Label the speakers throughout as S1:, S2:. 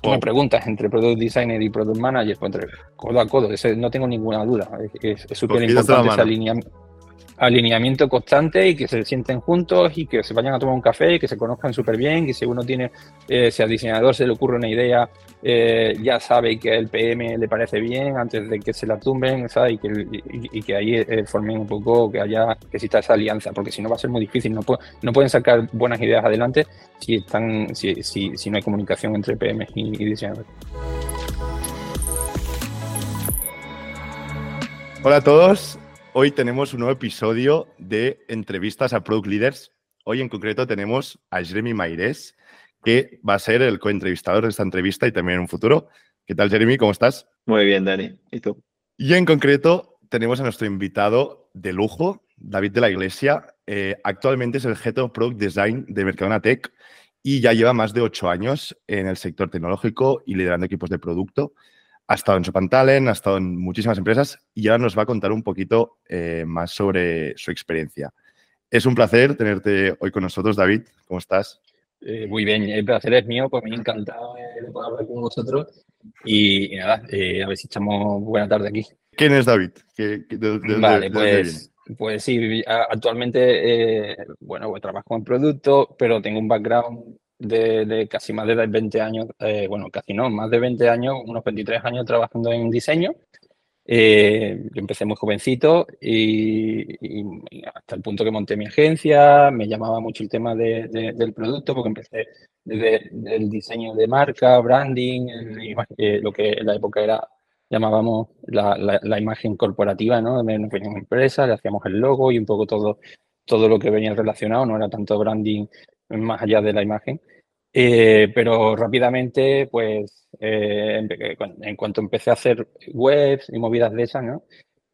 S1: tú me preguntas entre Product Designer y Product Manager, pues entre codo a codo, no tengo ninguna duda. Es súper importante ese alineamiento alineamiento constante y que se sienten juntos y que se vayan a tomar un café y que se conozcan súper bien, que si uno tiene, eh, si al diseñador se le ocurre una idea, eh, ya sabe que el PM le parece bien antes de que se la tumben, ¿sabes? Y que, y, que ahí eh, formen un poco, que haya, que exista esa alianza, porque si no va a ser muy difícil, no, no pueden sacar buenas ideas adelante si, están, si, si, si no hay comunicación entre PM y, y diseñador.
S2: Hola a todos, Hoy tenemos un nuevo episodio de entrevistas a Product Leaders. Hoy en concreto tenemos a Jeremy Maires, que va a ser el coentrevistador de esta entrevista y también en un futuro. ¿Qué tal, Jeremy? ¿Cómo estás?
S3: Muy bien, Dani. ¿Y tú?
S2: Y en concreto tenemos a nuestro invitado de lujo, David de la Iglesia. Eh, actualmente es el Head of Product Design de Mercadona Tech y ya lleva más de ocho años en el sector tecnológico y liderando equipos de producto. Ha estado en Sopan Talent, ha estado en muchísimas empresas y ahora nos va a contar un poquito eh, más sobre su experiencia. Es un placer tenerte hoy con nosotros, David. ¿Cómo estás?
S1: Eh, muy bien, el placer es mío, pues me ha encantado de poder hablar con vosotros y, nada, eh, a ver si echamos buena tarde aquí.
S2: ¿Quién es David?
S1: vale, pues, pues sí, actualmente, bueno, pues trabajo en producto, pero tengo un background de, casi más de 20 años, eh, bueno, casi no, más de 20 años, unos 23 años trabajando en diseño. Eh, yo empecé muy jovencito y, hasta el punto que monté mi agencia, me llamaba mucho el tema del producto porque empecé desde el diseño de marca, branding, eh, lo que en la época era llamábamos la, imagen corporativa, ¿no? De una empresa, le hacíamos el logo y un poco todo, todo lo que venía relacionado, no era tanto branding más allá de la imagen. Eh, pero rápidamente, pues, eh, en cuanto empecé a hacer webs y movidas de esas, ¿no?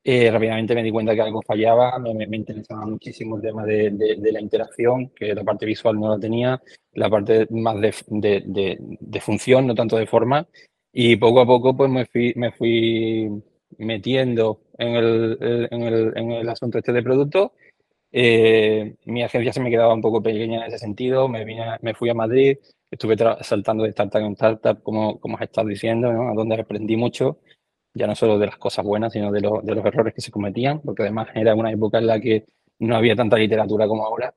S1: Eh, rápidamente me di cuenta que algo fallaba, me, me, interesaba muchísimo el tema de, de, la interacción, que la parte visual no la tenía, la parte más de, de, función, no tanto de forma, y poco a poco pues me fui, me fui metiendo en el, en el, en el asunto este de producto eh, mi agencia se me quedaba un poco pequeña en ese sentido, me, vine, me fui a Madrid, estuve saltando de startup en startup, como, como has estado diciendo, ¿no? a donde aprendí mucho, ya no solo de las cosas buenas, sino de, de los errores que se cometían, porque además era una época en la que no había tanta literatura como ahora.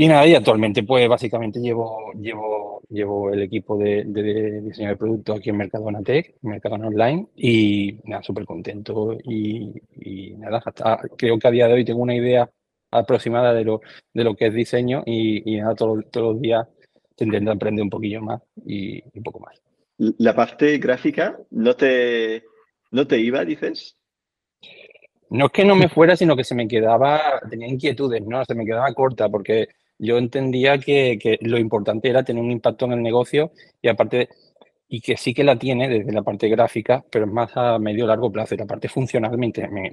S1: Y nada, y actualmente pues básicamente llevo, llevo, llevo el equipo de, diseño de producto aquí en Mercadona Tech, Mercadona Online, y nada, súper contento. Y, nada, hasta creo que a día de hoy tengo una idea aproximada de lo, de lo que es diseño y, nada, todos los días intento aprender un poquillo más y un poco más.
S3: ¿La parte gráfica no te, no te iba, dices?
S1: No es que no me fuera, sino que se me quedaba, tenía inquietudes, ¿no? Se me quedaba corta porque yo entendía que, que, lo importante era tener un impacto en el negocio y aparte, y que sí que la tiene desde la parte gráfica, pero es más a medio largo plazo. Y la parte funcional me,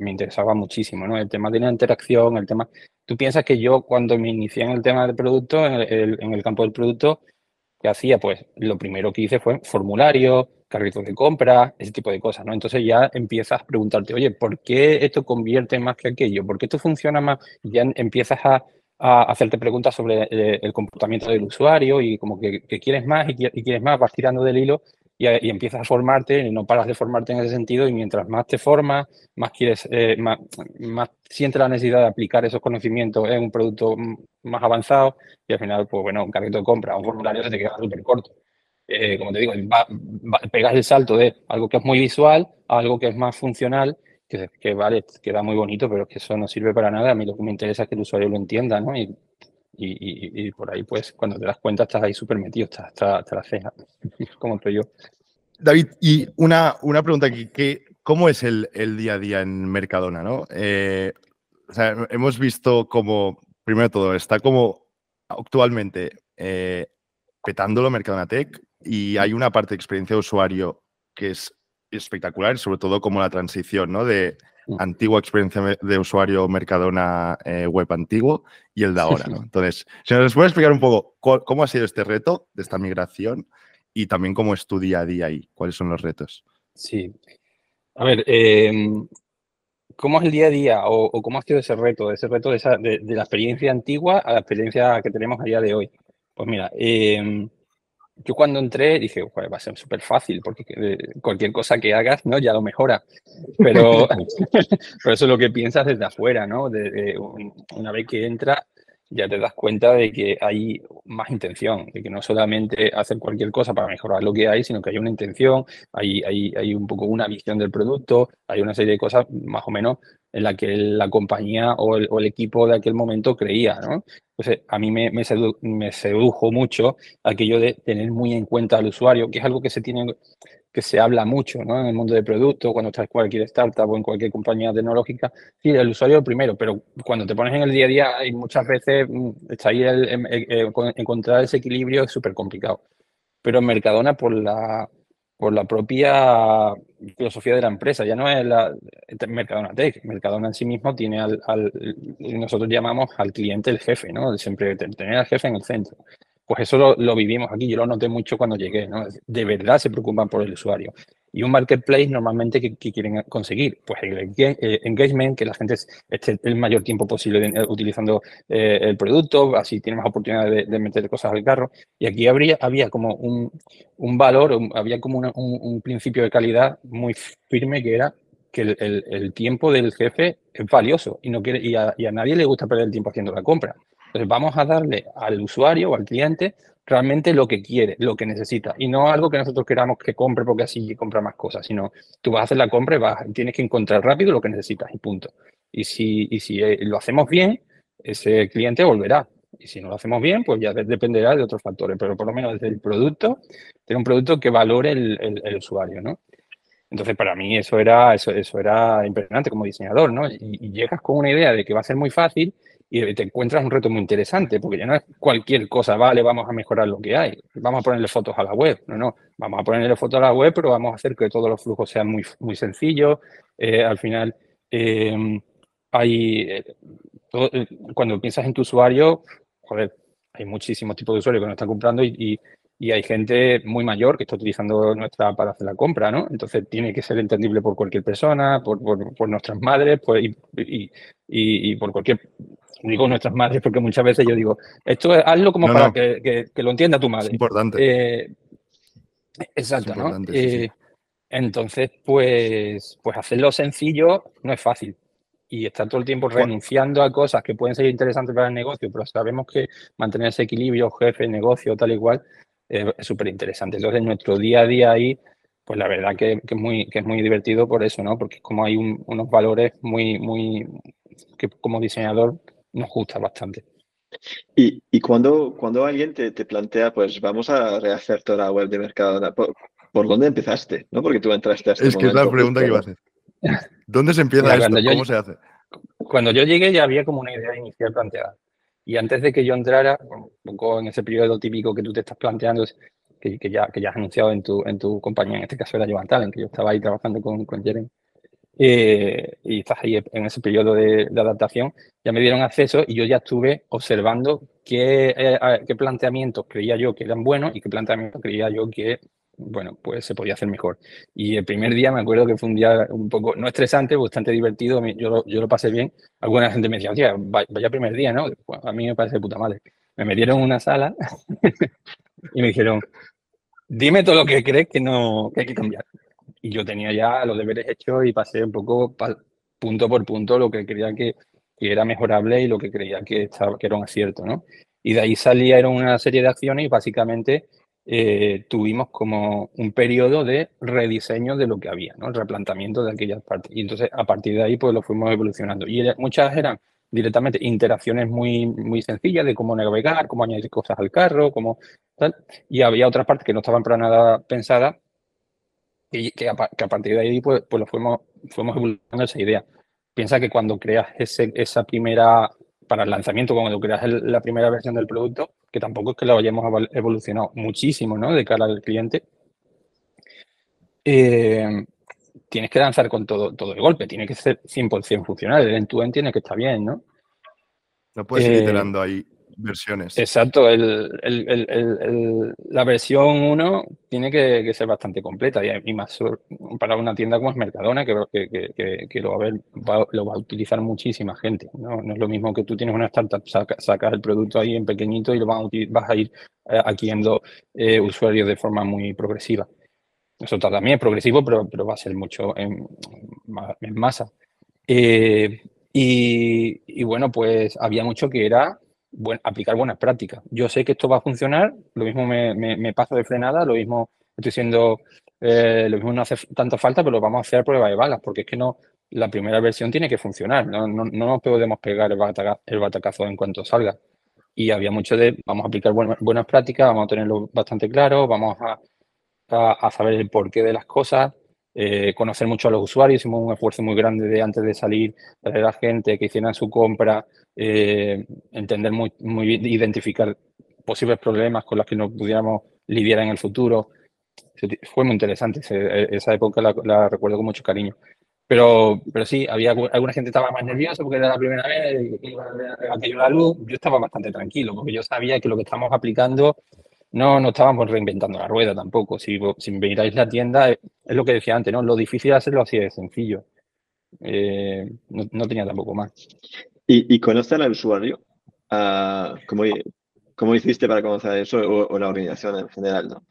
S1: interesaba muchísimo, ¿no? El tema de la interacción, el tema... Tú piensas que yo cuando me inicié en el tema del producto, en el, en el campo del producto, ¿qué hacía? Pues lo primero que hice fue formulario, carritos de compra, ese tipo de cosas, ¿no? Entonces ya empiezas a preguntarte, oye, ¿por qué esto convierte más que aquello? ¿Por qué esto funciona más? Ya empiezas a a hacerte preguntas sobre eh, el comportamiento del usuario y como que, quieres más y, quieres más, vas tirando del hilo y, empiezas a formarte, y no paras de formarte en ese sentido y mientras más te formas, más quieres, eh, más, más sientes la necesidad de aplicar esos conocimientos en un producto más avanzado y al final, pues bueno, un carrito de compra, un formulario se te queda súper corto. Eh, como te digo, pegas el salto de algo que es muy visual a algo que es más funcional que, vale, queda muy bonito, pero que eso no sirve para nada. A mí lo que me interesa es que el usuario lo entienda, ¿no? Y, y, por ahí, pues, cuando te das cuenta, estás ahí súper metido, estás hasta, la ceja, como estoy yo.
S2: David, y una, una pregunta aquí, que, ¿cómo es el, el, día a día en Mercadona, no? Eh, hemos visto como, primero todo, está como actualmente eh, petándolo Mercadona Tech y hay una parte de experiencia de usuario que es espectacular, sobre todo como la transición ¿no? de mm. antigua experiencia de usuario Mercadona eh, web antiguo y el de ahora. ¿no? Entonces, si nos puede explicar un poco cómo ha sido este reto de esta migración y también cómo es tu día a día y cuáles son los retos.
S1: Sí. A ver, em, ¿cómo es el día a día o, cómo ha sido ese reto, ese reto de, esa, de, la experiencia antigua a la experiencia que tenemos a día de hoy? Pues mira, eh, yo cuando entré dije, va a ser súper fácil, porque cualquier cosa que hagas, ¿no? Ya lo mejora. Pero, pero eso es lo que piensas desde afuera, ¿no? una vez que entras, ya te das cuenta de que hay más intención, de que no solamente hacer cualquier cosa para mejorar lo que hay, sino que hay una intención, hay, hay, hay un poco una visión del producto, hay una serie de cosas más o menos en la que la compañía o el, equipo de aquel momento creía, ¿no? Entonces, a mí me, me, sedujo mucho aquello de tener muy en cuenta al usuario, que es algo que se tiene que se habla mucho ¿no? en el mundo de productos, cuando estás en cualquier startup o en cualquier compañía tecnológica. Sí, el usuario primero, pero cuando te pones en el día a día, hay muchas veces mm, está ahí el, encontrar ese equilibrio es súper complicado. Pero Mercadona, por la, por la propia filosofía de la empresa. Ya no es la Mercadona Tech. Mercadona en sí mismo tiene al, al, nosotros llamamos al cliente el jefe, ¿no? Siempre tener al jefe en el centro. Pues eso lo, vivimos aquí, yo lo noté mucho cuando llegué, ¿no? De verdad se preocupan por el usuario. Y un marketplace normalmente que, quieren conseguir, pues el, engagement, que la gente esté el mayor tiempo posible eh, utilizando eh, el producto, así tiene más oportunidad de, meter cosas al carro. Y aquí habría, había como un, un valor, había como un, un, principio de calidad muy firme que era que el, el, tiempo del jefe es valioso y, no quiere, y a, y a nadie le gusta perder el tiempo haciendo la compra. Entonces vamos a darle al usuario o al cliente realmente lo que quiere, lo que necesita y no algo que nosotros queramos que compre porque así compra más cosas, sino tú vas a hacer la compra y vas, tienes que encontrar rápido lo que necesitas y punto. Y si, y si eh, lo hacemos bien, ese cliente volverá. Y si no lo hacemos bien, pues ya dependerá de otros factores, pero por lo menos desde el producto, tener un producto que valore el, usuario, ¿no? Entonces, para mí eso era, eso, eso era impresionante como diseñador, ¿no? y, llegas con una idea de que va a ser muy fácil y te encuentras un reto muy interesante, porque ya no es cualquier cosa, vale, vamos a mejorar lo que hay, vamos a ponerle fotos a la web, no, no, vamos a ponerle fotos a la web, pero vamos a hacer que todos los flujos sean muy, muy sencillos, eh, al final em, hay, eh, eh, cuando piensas en tu usuario, joder, hay muchísimos tipos de usuarios que nos están comprando y, y hay gente muy mayor que está utilizando nuestra para hacer la compra, ¿no? Entonces tiene que ser entendible por cualquier persona, por, por, nuestras madres pues, y, y, y, por cualquier digo nuestras madres porque muchas veces yo digo, esto hazlo como para Que, que, lo entienda tu madre.
S2: Es importante.
S1: Eh, exacto, ¿no? Eh, entonces, pues, pues hacerlo sencillo no es fácil. Y estar todo el tiempo renunciando a cosas que pueden ser interesantes para el negocio, pero sabemos que mantener ese equilibrio, jefe, negocio, tal y cual, es súper interesante. Entonces, nuestro día a día ahí, pues la verdad que, es, muy, que es muy divertido por eso, ¿no? Porque como hay unos valores muy, muy, que como diseñador nos gusta bastante.
S3: Y, y cuando, cuando alguien te, te, plantea, pues vamos a rehacer toda la web de Mercadona, ¿por, dónde empezaste? ¿No? Porque tú entraste a este
S2: Es que es la pregunta que iba a hacer. ¿Dónde se empieza esto? ¿Cómo se hace?
S1: Cuando yo llegué ya había como una idea inicial planteada. Y antes de que yo entrara, un poco en ese periodo típico que tú te estás planteando, que, que, ya, que ya has anunciado en tu, en tu compañía, en este caso era Jovan en que yo estaba ahí trabajando con, con Jeren, eh, y estás ahí en ese periodo de, adaptación, ya me dieron acceso y yo ya estuve observando qué, eh, qué planteamientos creía yo que eran buenos y qué planteamientos creía yo que, bueno, pues se podía hacer mejor. Y el primer día me acuerdo que fue un día un poco, no estresante, bastante divertido, yo lo, yo lo pasé bien. Alguna gente me decía, vaya primer día, ¿no? a mí me parece puta madre. Me metieron en una sala y me dijeron, dime todo lo que crees que, no, que hay que cambiar y yo tenía ya los deberes hechos y pasé un poco punto por punto lo que creía que, era mejorable y lo que creía que, estaba, que era un acierto, ¿no? Y de ahí salieron una serie de acciones y básicamente eh, tuvimos como un periodo de rediseño de lo que había, ¿no? El replantamiento de aquellas partes. Y entonces a partir de ahí pues lo fuimos evolucionando. Y muchas eran directamente interacciones muy, muy sencillas de cómo navegar, cómo añadir cosas al carro, cómo tal. Y había otras partes que no estaban para nada pensadas que, a, partir de ahí pues, pues lo fuimos, fuimos evolucionando esa idea. Piensa que cuando creas ese, esa primera, para el lanzamiento, cuando creas la primera versión del producto, que tampoco es que lo hayamos evolucionado muchísimo, ¿no? De cara al cliente, eh, tienes que lanzar con todo, todo el golpe, tiene que ser 100% funcional, el end-to-end tiene que estar bien, ¿no?
S2: No puedes ir eh, iterando ahí versiones.
S1: Exacto, la versión 1 tiene que, ser bastante completa y, más para una tienda como es Mercadona, que, que, lo, va a lo, va a utilizar muchísima gente. ¿no? es lo mismo que tú tienes una startup, sacas el producto ahí en pequeñito y lo vas a, vas a ir eh, adquiriendo eh, usuarios de forma muy progresiva. Eso también es progresivo, pero, pero va a ser mucho en, masa. Eh, y, bueno, pues había mucho que era aplicar buenas prácticas. Yo sé que esto va a funcionar, lo mismo me, paso de frenada, lo mismo estoy siendo, eh, lo mismo no hace tanta falta, pero vamos a hacer pruebas de balas, porque es que no, la primera versión tiene que funcionar, no, no, no nos podemos pegar el, batacazo en cuanto salga. Y había mucho de, vamos a aplicar buenas prácticas, vamos a tenerlo bastante claro, vamos a, a, saber el porqué de las cosas, eh, conocer mucho a los usuarios, hicimos un esfuerzo muy grande de antes de salir, de la gente que hicieran su compra, eh, entender muy, muy bien, identificar posibles problemas con los que nos pudiéramos lidiar en el futuro. Fue muy interesante, esa época la, recuerdo con mucho cariño. Pero, pero sí, había alguna gente estaba más nerviosa porque era la primera vez que iba a la luz. Yo estaba bastante tranquilo porque yo sabía que lo que estamos aplicando no, no estábamos reinventando la rueda tampoco. Si, si miráis la tienda, es, lo que decía antes, ¿no? Lo difícil de hacerlo así de sencillo. Eh, no, tenía tampoco más.
S3: ¿Y, y conocer al usuario? Uh, ¿cómo, ¿cómo, hiciste para conocer eso o, la organización en general? ¿no?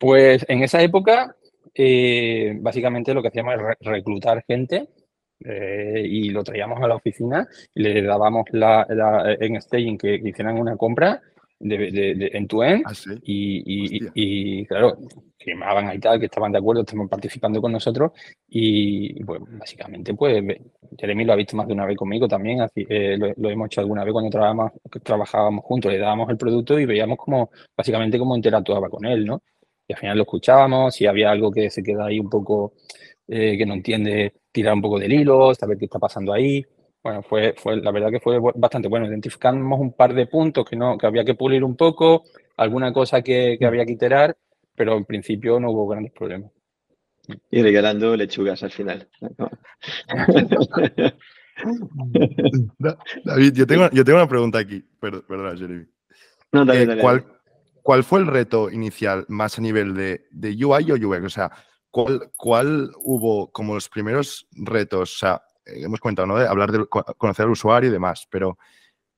S1: Pues en esa época, eh, básicamente lo que hacíamos es reclutar gente eh, y lo traíamos a la oficina y le dábamos la, en staging que hicieran una compra de, en tu end ah, y, y, claro, firmaban ahí tal, que estaban de acuerdo, estaban participando con nosotros y pues básicamente pues Jeremy lo ha visto más de una vez conmigo también, así, eh, lo, hemos hecho alguna vez cuando trabajábamos, trabajábamos juntos, le dábamos el producto y veíamos como básicamente cómo interactuaba con él, ¿no? Y al final lo escuchábamos, si había algo que se queda ahí un poco, eh, que no entiende, tirar un poco del hilo, saber qué está pasando ahí. Bueno, fue, fue, la verdad que fue bastante bueno. Identificamos un par de puntos que, no, que había que pulir un poco, alguna cosa que, que había que iterar, pero en principio no hubo grandes problemas.
S3: Y regalando lechugas al final.
S2: David, yo tengo, yo tengo una pregunta aquí. Perdona, Jeremy. No, dale, eh, dale, ¿cuál, ¿Cuál fue el reto inicial más a nivel de, de UI o UX? O sea, ¿cuál, ¿cuál hubo como los primeros retos? O sea, hemos comentado, ¿no? De hablar de conocer al usuario y demás, pero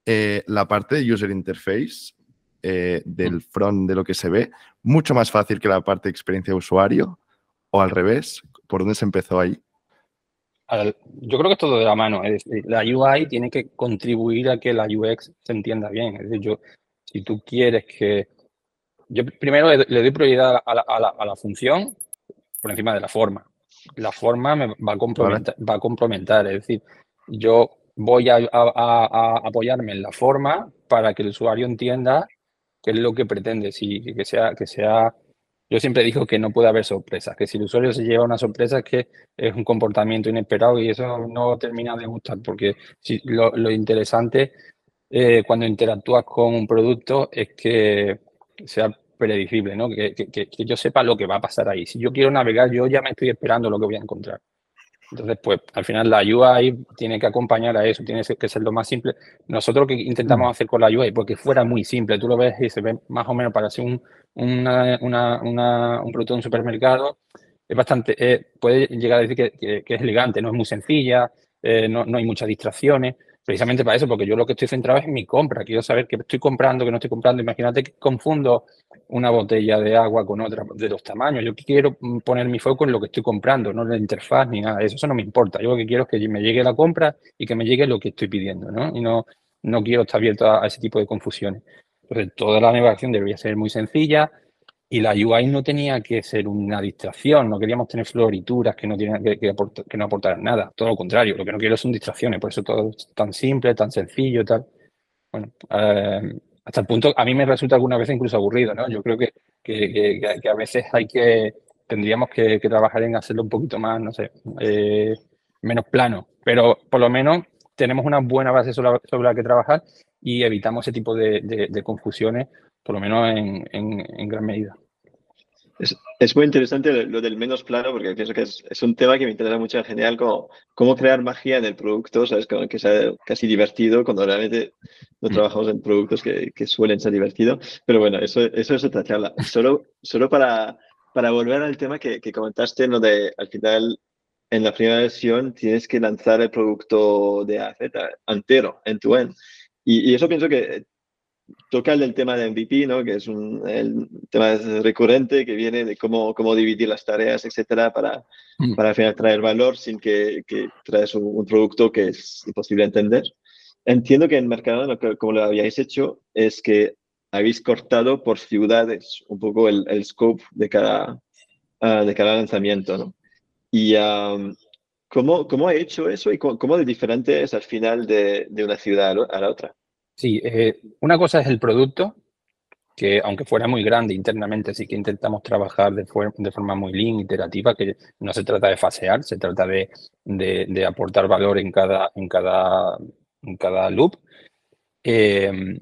S2: eh, la parte de user interface eh, del front de lo que se ve, mucho más fácil que la parte de experiencia de usuario, o al revés, ¿por dónde se empezó ahí?
S1: Yo creo que es todo de la mano. Es decir, la UI tiene que contribuir a que la UX se entienda bien. Es decir, yo, si tú quieres que. Yo primero le, doy prioridad a la, a la función por encima de la forma la forma me va a comprometer, va a comprometer. Es decir, yo voy a, apoyarme en la forma para que el usuario entienda qué es lo que pretende. Si, que sea, que sea, yo siempre digo que no puede haber sorpresas, que si el usuario se lleva una sorpresa es que es un comportamiento inesperado y eso no termina de gustar, porque si, lo, interesante eh, cuando interactúas con un producto es que sea predecible, ¿no? Que, que, yo sepa lo que va a pasar ahí. Si yo quiero navegar, yo ya me estoy esperando lo que voy a encontrar. Entonces, pues al final la UI tiene que acompañar a eso, tiene que ser lo más simple. Nosotros lo que intentamos mm. hacer con la UI, porque fuera muy simple, tú lo ves y se ve más o menos para ser un, una, una, un producto de un supermercado, es bastante, eh, puede llegar a decir que, que, es elegante, no es muy sencilla, eh, no, no hay muchas distracciones, precisamente para eso, porque yo lo que estoy centrado es en mi compra. Quiero saber qué estoy comprando, qué no estoy comprando. Imagínate que confundo una botella de agua con otra de los tamaños. Yo quiero poner mi foco en lo que estoy comprando, no en la interfaz ni nada eso. No me importa. Yo lo que quiero es que me llegue la compra y que me llegue lo que estoy pidiendo, ¿no? Y no, no quiero estar abierto a, ese tipo de confusiones. Entonces, toda la navegación debería ser muy sencilla, y la UI no tenía que ser una distracción, no queríamos tener florituras que no, tienen, que, que, no aportaran nada, todo lo contrario, lo que no quiero son distracciones, por eso todo es tan simple, tan sencillo tal. Bueno, eh, hasta el punto, a mí me resulta alguna vez incluso aburrido, ¿no? Yo creo que, que a veces hay que, tendríamos que, trabajar en hacerlo un poquito más, no sé, eh, menos plano, pero por lo menos tenemos una buena base sobre la, que trabajar y evitamos ese tipo de confusiones por lo menos en, en, gran medida.
S3: Es, muy interesante lo, del menos plano porque pienso que es, un tema que me interesa mucho en general, como cómo crear magia en el producto, ¿sabes? Como que sea casi divertido cuando realmente no mm. trabajamos en productos que, suelen ser divertidos. Pero bueno, eso, eso es otra charla. Solo, solo para, para volver al tema que, que comentaste, lo de al final en la primera versión tienes que lanzar el producto de A Z entero, en tu end. Y, y, eso pienso que toca el del tema de MVP, ¿no? que es un el tema recurrente que viene de cómo, cómo dividir las tareas, etcétera, para, mm. para al final traer valor sin que, que traes un, producto que es imposible entender. Entiendo que en Mercado, como lo habíais hecho, es que habéis cortado por ciudades un poco el, el scope de cada, uh, de cada lanzamiento. ¿no? Y um, ¿cómo, ¿cómo ha hecho eso y cómo, cómo de diferente es al final de, de una ciudad a la otra?
S1: Sí, eh, una cosa es el producto, que aunque fuera muy grande internamente, sí que intentamos trabajar de, de forma muy lean, iterativa, que no se trata de fasear, se trata de, de, aportar valor en cada, en cada, en cada loop. Em,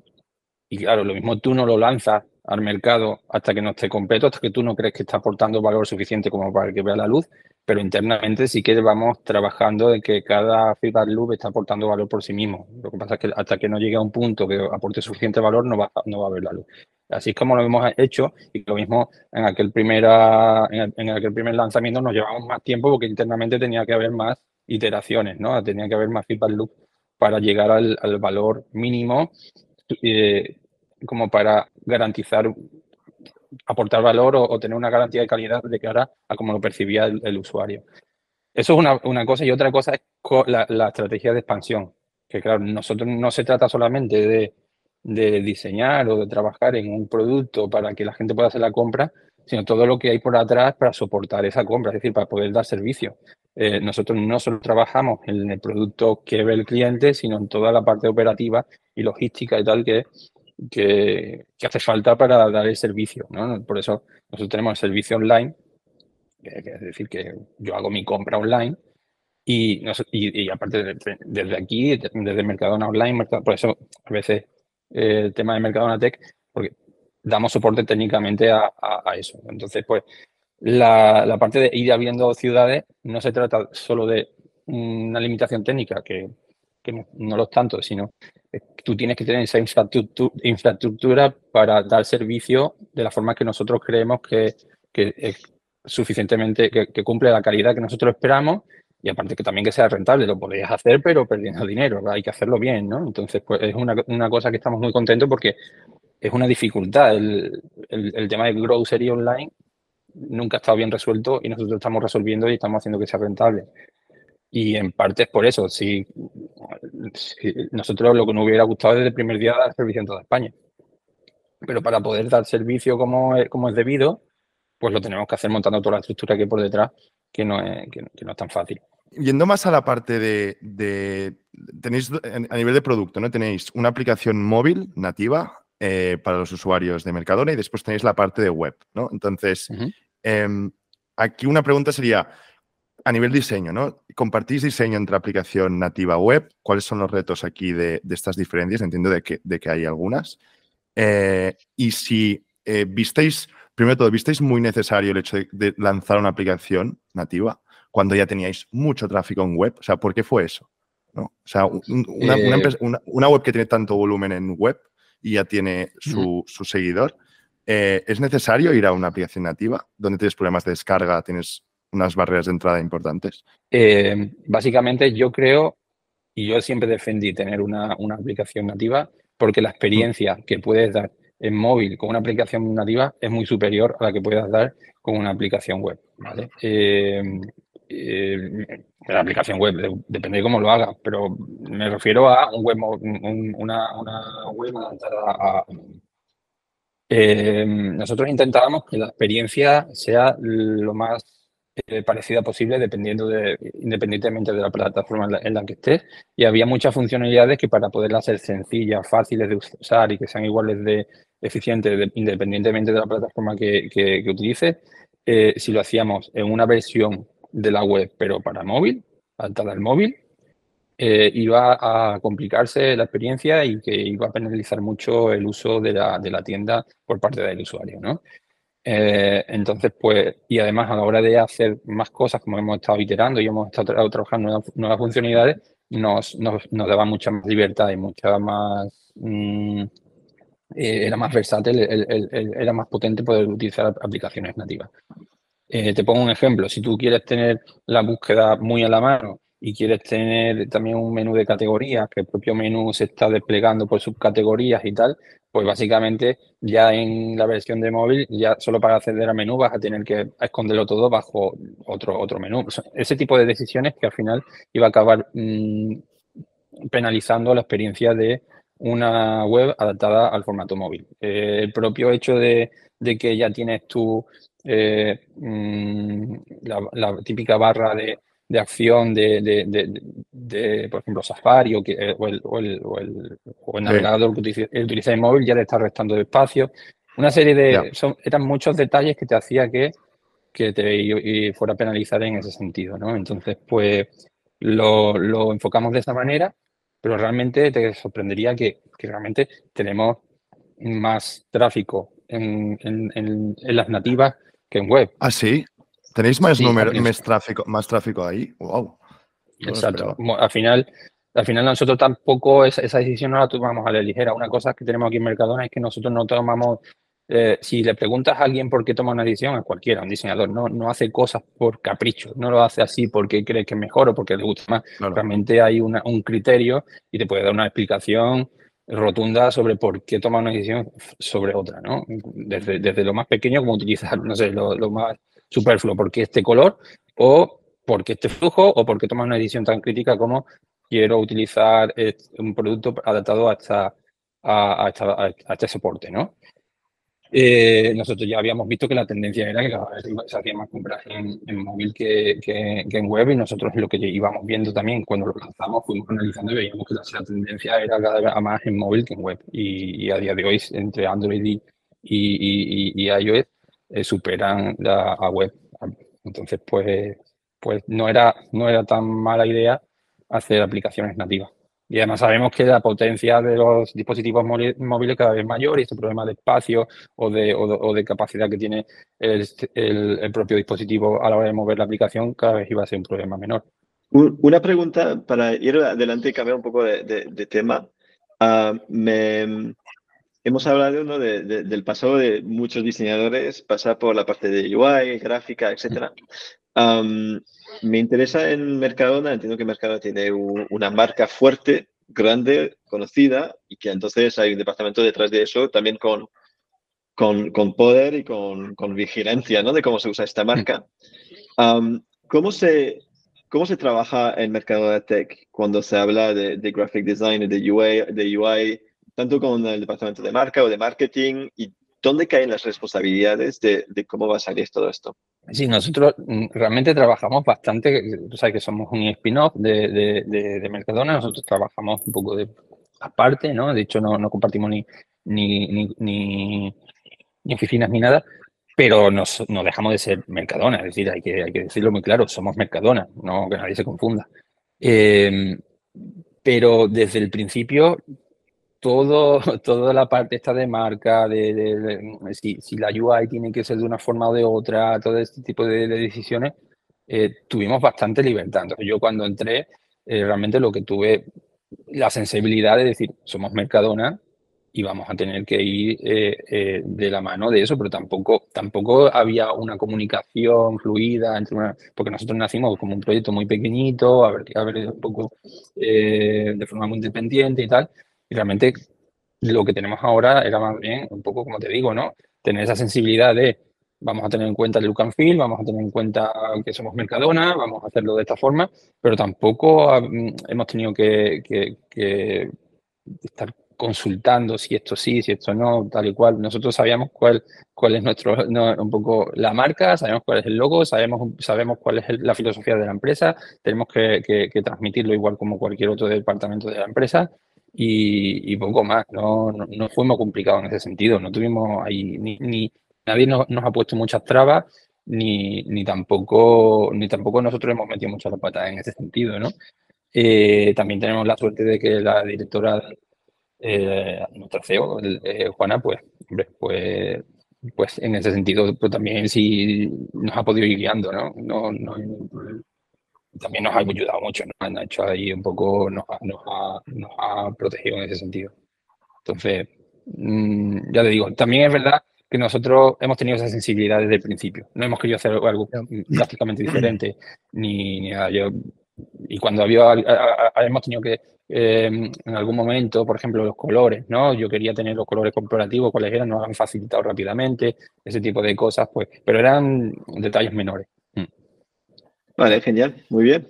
S1: y claro, lo mismo tú no lo lanzas al mercado hasta que no esté completo, hasta que tú no crees que está aportando valor suficiente como para que vea la luz, pero internamente sí que vamos trabajando de que cada feedback loop está aportando valor por sí mismo. Lo que pasa es que hasta que no llegue a un punto que aporte suficiente valor no va, no va a ver la luz. Así es como lo hemos hecho y lo mismo en aquel, primera, en, aquel primer lanzamiento nos llevamos más tiempo porque internamente tenía que haber más iteraciones, ¿no? Tenía que haber más feedback loop para llegar al, valor mínimo eh, como para garantizar aportar valor o, tener una garantía de calidad de cara a cómo lo percibía el, usuario. Eso es una, una, cosa y otra cosa es la, la, estrategia de expansión, que claro, nosotros no se trata solamente de, de, diseñar o de trabajar en un producto para que la gente pueda hacer la compra, sino todo lo que hay por atrás para soportar esa compra, es decir, para poder dar servicio. Eh, nosotros no solo trabajamos en el producto que ve el cliente, sino en toda la parte operativa y logística y tal que que, hace falta para dar el servicio. ¿no? Por eso nosotros tenemos el servicio online, que, es decir, que yo hago mi compra online y, y, aparte desde aquí, desde Mercadona Online, por eso a veces eh, el tema de Mercadona Tech, porque damos soporte técnicamente a, eso. Entonces, pues la, la, parte de ir abriendo ciudades no se trata solo de una limitación técnica, que, que no, no lo tanto, sino tú tienes que tener esa infraestructura para dar servicio de la forma que nosotros creemos que, es suficientemente, que, cumple la calidad que nosotros esperamos y aparte que también que sea rentable, lo podéis hacer pero perdiendo dinero, hay que hacerlo bien, ¿no? Entonces, pues es una, cosa que estamos muy contentos porque es una dificultad. El, el, tema de grocery online nunca ha estado bien resuelto y nosotros estamos resolviendo y estamos haciendo que sea rentable. Y en parte es por eso. Si, nosotros lo que nos hubiera gustado desde el primer día dar servicio en toda España. Pero para poder dar servicio como es, como es debido, pues lo tenemos que hacer montando toda la estructura que hay por detrás, que no es, que, no es tan fácil.
S2: Yendo más a la parte de, tenéis a nivel de producto, ¿no? Tenéis una aplicación móvil nativa eh, para los usuarios de Mercadona y después tenéis la parte de web, ¿no? Entonces, em, aquí una pregunta sería, a nivel diseño, ¿no? ¿Compartís diseño entre aplicación nativa web? ¿Cuáles son los retos aquí de, estas diferencias? Entiendo de que, de que hay algunas. Eh, y si eh, visteis, primero de todo, visteis muy necesario el hecho de, lanzar una aplicación nativa cuando ya teníais mucho tráfico en web. O sea, ¿por qué fue eso? ¿No? O sea, eh, una, web que tiene tanto volumen en web y ya tiene su, su seguidor. ¿Es necesario ir a una aplicación nativa donde tienes problemas de descarga, tienes unas barreras de entrada importantes?
S1: Eh, básicamente yo creo, y yo siempre defendí tener una, aplicación nativa, porque la experiencia que puedes dar en móvil con una aplicación nativa es muy superior a la que puedas dar con una aplicación web. Eh, eh, la aplicación web, depende de cómo lo hagas, pero me refiero a un web, una, web a, nosotros intentábamos que la experiencia sea lo más eh, parecida posible dependiendo de, independientemente de la plataforma en la, que estés. Y había muchas funcionalidades que para poderlas ser sencillas, fáciles de usar y que sean iguales de eficientes independientemente de la plataforma que, que, utilices, eh, si lo hacíamos en una versión de la web, pero para móvil, alta del móvil, eh, iba a complicarse la experiencia y que iba a penalizar mucho el uso de la, de la tienda por parte del usuario. ¿no? Eh, entonces, pues, y además a la hora de hacer más cosas, como hemos estado iterando y hemos estado trabajando nuevas, funcionalidades, nos, nos, nos, daba mucha más libertad y mucha más... Mm, eh, era más versátil, era más potente poder utilizar aplicaciones nativas. Eh, te pongo un ejemplo, si tú quieres tener la búsqueda muy a la mano y quieres tener también un menú de categorías, que el propio menú se está desplegando por subcategorías y tal, pues básicamente ya en la versión de móvil, ya solo para acceder a menú vas a tener que esconderlo todo bajo otro, otro menú. ese tipo de decisiones que al final iba a acabar mm, penalizando la experiencia de una web adaptada al formato móvil. Eh, el propio hecho de, que ya tienes tu eh, mm, la típica barra de de acción de, de, de, por ejemplo, Safari o, que, eh, o, el, o, el, o, el, o el, navegador que utiliza, el móvil ya le está restando de espacio. Una serie de... Son, eran muchos detalles que te hacía que, que te fuera a penalizar en ese sentido, ¿no? Entonces, pues lo, lo enfocamos de esa manera, pero realmente te sorprendería que, que realmente tenemos más tráfico en, en, en, en las nativas que en web.
S2: Ah, sí. ¿Tenéis más, número, más, tráfico, más tráfico ahí? ¡Wow!
S1: Exacto. al final, al final nosotros tampoco esa, esa, decisión no la tomamos a la ligera. Una cosa que tenemos aquí en Mercadona es que nosotros no tomamos, eh, si le preguntas a alguien por qué toma una decisión, es cualquiera, un diseñador, no, no hace cosas por capricho, no lo hace así porque cree que es mejor o porque le gusta más. Realmente hay una, un criterio y te puede dar una explicación rotunda sobre por qué toma una decisión sobre otra, ¿no? Desde, desde lo más pequeño como utilizar, no sé, lo, lo más superfluo, porque este color o porque este flujo o porque toma una decisión tan crítica como quiero utilizar un producto adaptado a, esta, a, este soporte, ¿no? Eh, nosotros ya habíamos visto que la tendencia era que se hacía más compras en, móvil que, que, en web y nosotros lo que íbamos viendo también cuando lo lanzamos fuimos analizando y veíamos que la, tendencia era cada vez más en móvil que en web y, a día de hoy entre Android y, y, y iOS eh, superan la, web. Entonces, pues, pues no, era, no era tan mala idea hacer aplicaciones nativas. Y además sabemos que la potencia de los dispositivos móviles cada vez mayor y este problema de espacio o de, o capacidad que tiene el, propio dispositivo a la hora de mover la aplicación cada vez iba a ser un problema menor.
S3: Una pregunta para ir adelante y cambiar un poco de, tema. Uh, me, Hemos hablado ¿no? de, del pasado de muchos diseñadores, pasar por la parte de UI, gráfica, etc. me interesa en Mercadona, entiendo que Mercadona tiene una marca fuerte, grande, conocida, y que entonces hay un departamento detrás de eso también con, con, con poder y con, con, vigilancia ¿no? de cómo se usa esta marca. ¿cómo, se, ¿Cómo se trabaja en Mercadona Tech cuando se habla de, de graphic design, de UI, de UI tanto con el departamento de marca o de marketing y dónde caen las responsabilidades de, cómo va a salir todo esto.
S1: Sí, nosotros mm, realmente trabajamos bastante, tú sabes que somos un spin-off de, de, Mercadona, nosotros trabajamos un poco de aparte, ¿no? De hecho, no, no compartimos ni, ni, ni, ni, oficinas ni nada, pero nos, no dejamos de ser Mercadona, es decir, hay que, hay que decirlo muy claro, somos Mercadona, no que nadie se confunda. Eh, pero desde el principio todo, toda la parte esta de marca, de, si, si, la UI tiene que ser de una forma o de otra, todo este tipo de, decisiones, eh, tuvimos bastante libertad. Entonces yo cuando entré, eh, realmente lo que tuve la sensibilidad de decir, somos Mercadona y vamos a tener que ir eh, de la mano de eso, pero tampoco, tampoco había una comunicación fluida entre una, porque nosotros nacimos como un proyecto muy pequeñito, a ver, a ver un poco de forma muy independiente y tal, realmente lo que tenemos ahora era más bien, un poco como te digo, ¿no? Tener esa sensibilidad de vamos a tener en cuenta el look and feel, vamos a tener en cuenta que somos Mercadona, vamos a hacerlo de esta forma, pero tampoco mm, hemos tenido que, estar consultando si esto sí, si esto no, tal y cual. Nosotros sabíamos cuál, cuál es nuestro, un poco la marca, sabemos cuál es el logo, sabemos, sabemos cuál es la filosofía de la empresa, tenemos que, transmitirlo igual como cualquier otro departamento de la empresa y, poco más. No, no, fue muy complicado en ese sentido. No tuvimos ahí ni, ni nadie nos, ha puesto muchas trabas, ni, ni, tampoco, ni tampoco nosotros hemos metido muchas patas en ese sentido, ¿no? Eh, también tenemos la suerte de que la directora, eh, nuestra CEO, eh, Juana, pues, hombre, pues pues en ese sentido, pues también sí nos ha podido ir guiando, ¿no? no, no también nos ha ayudado mucho, nos han hecho ahí un poco, nos ha, nos ha, nos ha protegido en ese sentido. Entonces, mm, ya te digo, también es verdad que nosotros hemos tenido esa sensibilidad desde el principio. No hemos querido hacer algo prácticamente diferente ni, ni nada. Yo, y cuando había, hemos tenido que, em, en algún momento, por ejemplo, los colores, ¿no? Yo quería tener los colores corporativos, cuáles eran, nos han facilitado rápidamente, ese tipo de cosas, pues, pero eran detalles menores.
S3: Vale, genial, muy bien.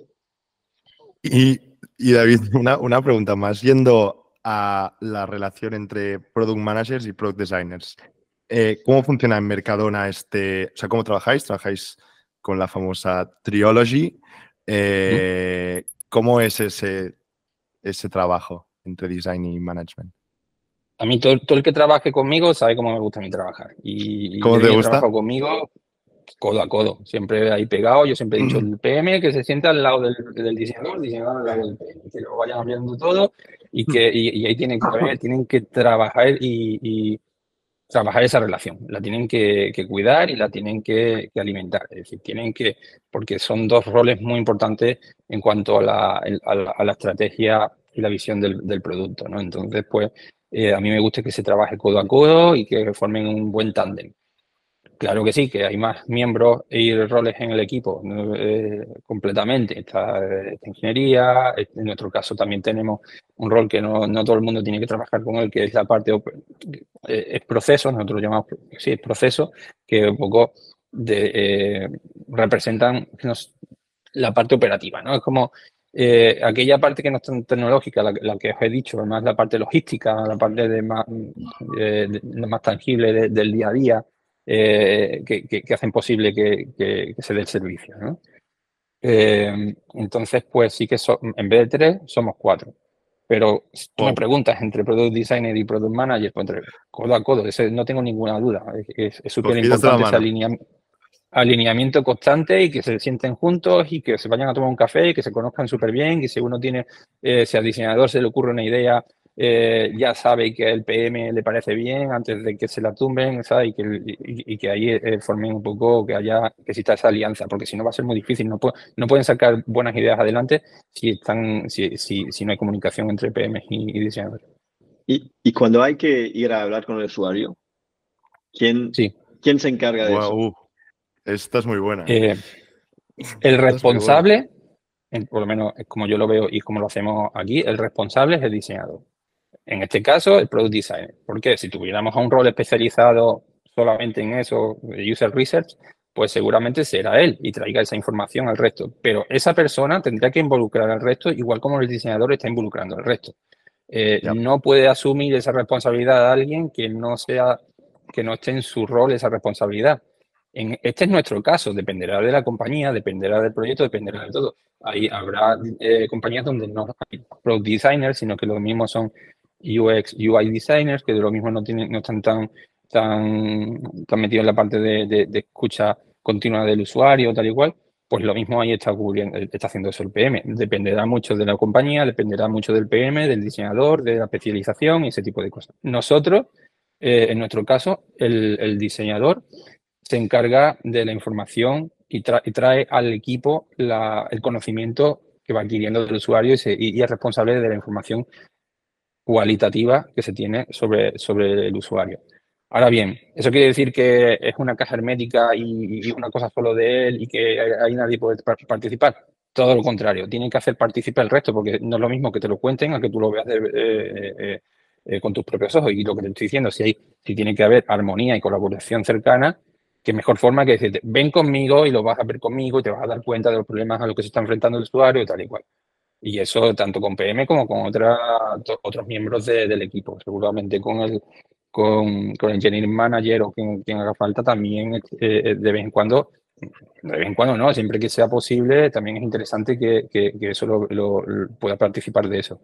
S2: Y, y David, una, una pregunta más, yendo a la relación entre product managers y product designers. Eh, ¿Cómo funciona en Mercadona este, o sea, cómo trabajáis? ¿Trabajáis con la famosa Triology? Eh, ¿Cómo es ese, ese trabajo entre design y management?
S1: A mí todo, el que trabaje conmigo sabe cómo me gusta a mí trabajar. Y,
S2: ¿Cómo te gusta?
S1: trabajo conmigo codo a codo, siempre ahí pegado. Yo siempre he dicho el PM que se sienta al lado del, diseñador, el diseñador al lado del PM, que lo vayan abriendo todo y que y, ahí tienen que, tienen que trabajar y, trabajar esa relación. La tienen que, cuidar y la tienen que, alimentar. Es decir, tienen que, porque son dos roles muy importantes en cuanto a la, a la, estrategia y la visión del, producto. ¿no? Entonces, pues, eh, a mí me gusta que se trabaje codo a codo y que formen un buen tándem. Claro que sí, que hay más miembros y roles en el equipo eh, completamente. Está esta ingeniería, en nuestro caso también tenemos un rol que no, todo el mundo tiene que trabajar con él, que es la parte, eh, es proceso, nosotros llamamos, sí, es proceso, que un poco de, eh, representan la parte operativa, ¿no? Es como aquella parte que no es tan tecnológica, la, que os he dicho, además la parte logística, la parte de más, más tangible del día a día, eh, que, hacen posible que, se dé el servicio. Eh, entonces, pues sí que en vez de tres, somos cuatro. Pero si tú me preguntas entre Product Designer y Product Manager, pues entre codo a codo, no tengo ninguna duda. Es súper importante ese alineamiento constante y que se sienten juntos y que se vayan a tomar un café y que se conozcan súper bien y si uno tiene, eh, si al diseñador se le ocurre una idea eh, ya sabe que el PM le parece bien antes de que se la tumben. Y que, y, que ahí eh, formen un poco, que haya, que exista esa alianza, porque si no va a ser muy difícil, no, no pueden sacar buenas ideas adelante si, están, si, si, si no hay comunicación entre PM y, diseñadores.
S3: Y, y, cuando hay que ir a hablar con el usuario, ¿quién, ¿quién se encarga de eso?
S2: esta es muy buena.
S1: Eh, el responsable, por lo menos como yo lo veo y como lo hacemos aquí, el responsable es el diseñador. En este caso, el Product Designer. Porque si tuviéramos un rol especializado solamente en eso, de User Research, pues seguramente será él y traiga esa información al resto. Pero esa persona tendrá que involucrar al resto, igual como el diseñador está involucrando al resto. Eh, no puede asumir esa responsabilidad de alguien que no sea, que no esté en su rol esa responsabilidad. En, este es nuestro caso, dependerá de la compañía, dependerá del proyecto, dependerá de todo. Ahí habrá eh, compañías donde no hay product designers, sino que los mismos son UX, UI designers, que de lo mismo no, tienen, no están tan, tan, tan metidos en la parte de, escucha continua del usuario, tal y cual, pues lo mismo ahí está, está haciendo eso el PM. Dependerá mucho de la compañía, dependerá mucho del PM, del diseñador, de la especialización y ese tipo de cosas. Nosotros, eh, en nuestro caso, el, diseñador se encarga de la información y, trae al equipo el conocimiento que va adquiriendo del usuario y, y, es responsable de la información cualitativa que se tiene sobre, sobre el usuario. Ahora bien, ¿eso quiere decir que es una caja hermética y, una cosa solo de él y que ahí nadie puede participar? Todo lo contrario, tienen que hacer participar el resto porque no es lo mismo que te lo cuenten a que tú lo veas eh, eh, eh, con tus propios ojos. Y lo que te estoy diciendo, si, hay, si tiene que haber armonía y colaboración cercana, qué mejor forma que decirte, ven conmigo y lo vas a ver conmigo y te vas a dar cuenta de los problemas a los que se está enfrentando el usuario y tal y cual. Y eso tanto con PM como con otra, otros miembros del equipo. Seguramente con el, con, con el engineering manager o quien, quien haga falta también eh, de vez en cuando, de vez en cuando no, siempre que sea posible, también es interesante que, que, eso lo, pueda participar de eso.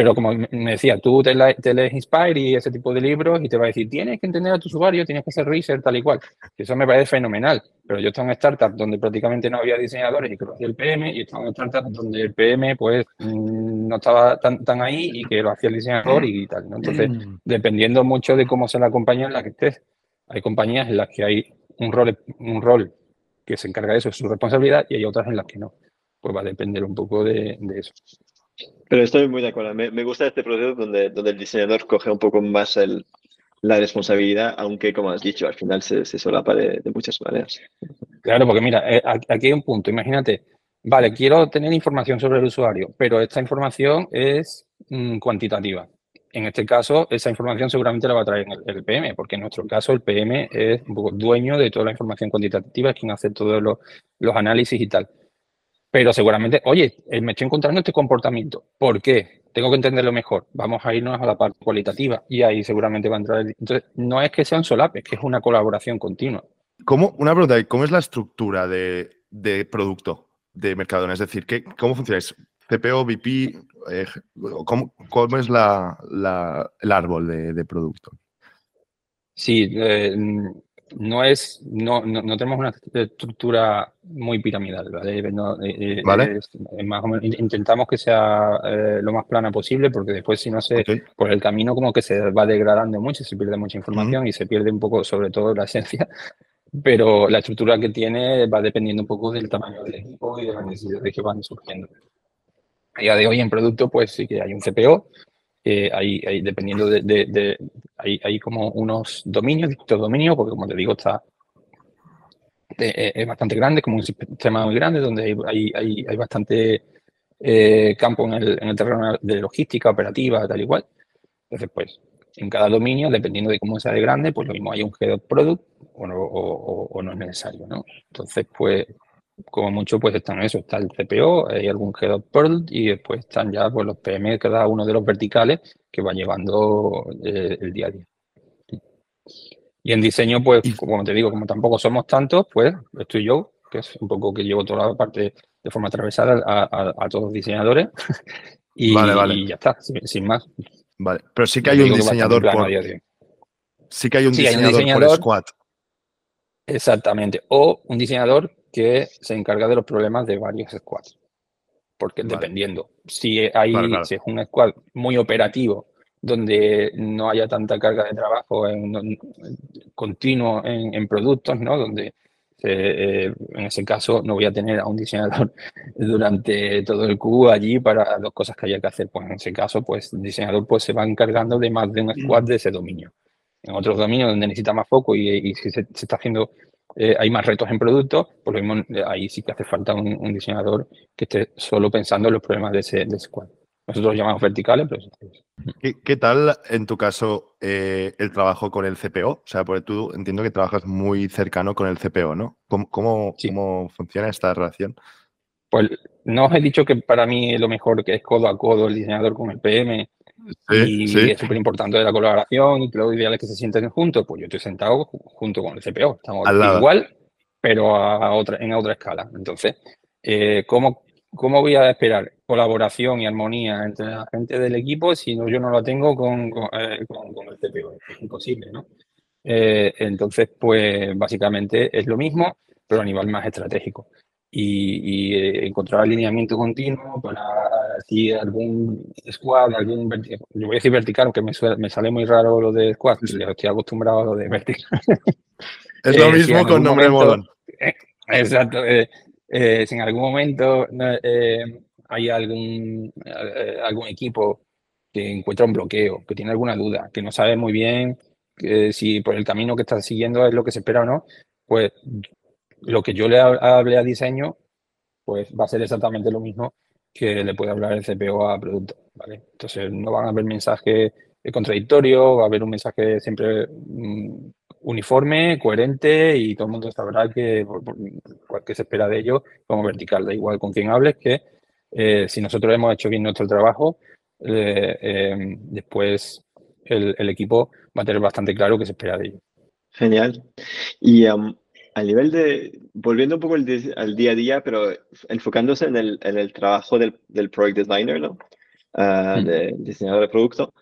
S1: Pero como me decía, tú te, lees Inspire y ese tipo de libros y te va a decir, tienes que entender a tu usuario, tienes que hacer research, tal y cual. Eso me parece fenomenal. Pero yo estaba en startup donde prácticamente no había diseñadores y conocía el PM, y estaba en startup donde el PM pues mm, no estaba tan, tan ahí y que lo hacía el diseñador y tal. Entonces, mm. dependiendo mucho de cómo sea la compañía en la que estés. Hay compañías en las que hay un rol, un rol que se encarga de eso, es su responsabilidad, y hay otras en las que no. Pues va a depender un poco de, eso.
S3: Pero estoy muy de acuerdo. Me, gusta este proceso donde, donde el diseñador coge un poco más el, la responsabilidad, aunque, como has dicho, al final se, se solapa de, muchas maneras.
S1: Claro, porque mira, eh, aquí hay un punto. Imagínate, vale, quiero tener información sobre el usuario, pero esta información es mm, cuantitativa. En este caso, esa información seguramente la va a traer el, PM, porque en nuestro caso el PM es dueño de toda la información cuantitativa, es quien hace todos los, los análisis y tal. Pero seguramente, oye, eh, me estoy encontrando este comportamiento. ¿Por qué? tengo que entenderlo mejor. Vamos a irnos a la parte cualitativa y ahí seguramente va a entrar. Entonces, no es que sean solapes, que es una colaboración continua.
S2: ¿Cómo, una pregunta, ¿cómo es la estructura de, producto de Mercadona? Es decir, ¿qué, ¿cómo funciona? CPO, VP? Eh, ¿cómo, es la, el árbol de, producto?
S1: Sí, eh, no es, no, no, tenemos una estructura muy piramidal, ¿vale? Eh, eh, más intentamos que sea eh, lo más plana posible, porque después si no se, por el camino como que se va degradando mucho, se pierde mucha información y se pierde un poco, sobre todo la esencia, pero la estructura que tiene va dependiendo un poco del tamaño del equipo y de las necesidades que van surgiendo. A día de hoy en producto, pues sí que hay un CPO, hay, dependiendo de, hay, como unos dominios, distintos dominios, porque como te digo, está eh, es bastante grande, como un sistema muy grande, donde hay, hay, hay bastante eh, campo en el, en el, terreno de logística, operativa, tal y cual. Entonces, pues, en cada dominio, dependiendo de cómo sea de grande, pues lo mismo hay un head of product o o no es necesario, ¿no? Entonces, pues, como mucho, pues están eso, está el CPO, hay algún head of product y después están ya pues, los PM, cada uno de los verticales que va llevando eh, el día a día. Y en diseño, pues, como te digo, como tampoco somos tantos, pues estoy yo, que es un poco que llevo toda la parte de forma atravesada a, todos los diseñadores. y, ya está, sin, más.
S2: Vale, pero sí que hay un diseñador por... Sí que hay un, diseñador, por squad.
S1: Exactamente. O un diseñador que se encarga de los problemas de varios squads. Porque dependiendo, si hay si es un squad muy operativo, donde no haya tanta carga de trabajo en, continuo en, productos, ¿no? Donde eh, en ese caso no voy a tener a un diseñador durante todo el cubo allí para las cosas que haya que hacer. Pues en ese caso, pues el diseñador pues, se va encargando de más de un squad de ese dominio. En otros dominios donde necesita más foco y, si se, está haciendo eh, hay más retos en producto, por lo mismo eh, ahí sí que hace falta un, diseñador que esté solo pensando en los problemas de ese, de squad. Nosotros lo llamamos verticales, pero...
S2: ¿Qué, tal, en tu caso, eh, el trabajo con el CPO? O sea, porque tú entiendo que trabajas muy cercano con el CPO, ¿no? ¿Cómo, cómo, funciona esta relación?
S1: Pues no os he dicho que para mí lo mejor que es codo a codo el diseñador con el PM y es súper importante la colaboración y que lo ideal es que se sienten juntos. Pues yo estoy sentado junto con el CPO, estamos igual, pero a otra, en otra escala. Entonces, eh, ¿cómo, ¿cómo voy a esperar colaboración y armonía entre la gente del equipo si no, yo no la tengo con, con, eh, el CPO? Es imposible, ¿no? Eh, entonces, pues básicamente es lo mismo, pero a nivel más estratégico y, eh, encontrar alineamiento continuo para si algún squad, algún yo voy a decir vertical, aunque me, me sale muy raro lo de squad, estoy acostumbrado a lo de vertical.
S2: Es lo eh, mismo con nombre.
S1: Eh, exacto. si en algún momento hay algún, algún equipo que encuentra un bloqueo, que tiene alguna duda, que no sabe muy bien si por el camino que está siguiendo es lo que se espera o no, pues lo que yo le hable a diseño, pues va a ser exactamente lo mismo que le puede hablar el CPO a producto, ¿vale? Entonces no van a haber mensajes contradictorios, va a haber un mensaje siempre mm, uniforme, coherente y todo el mundo sabrá que, que se espera de ellos como vertical. Da igual con quién hables que eh, si nosotros hemos hecho bien nuestro trabajo, eh, eh, después el, el, equipo va a tener bastante claro qué se espera de ellos.
S3: Genial. Y a nivel de, volviendo un poco al, día a día, pero enfocándose en el, en el trabajo del, del, product designer, ¿no? Uh, de diseñador de producto.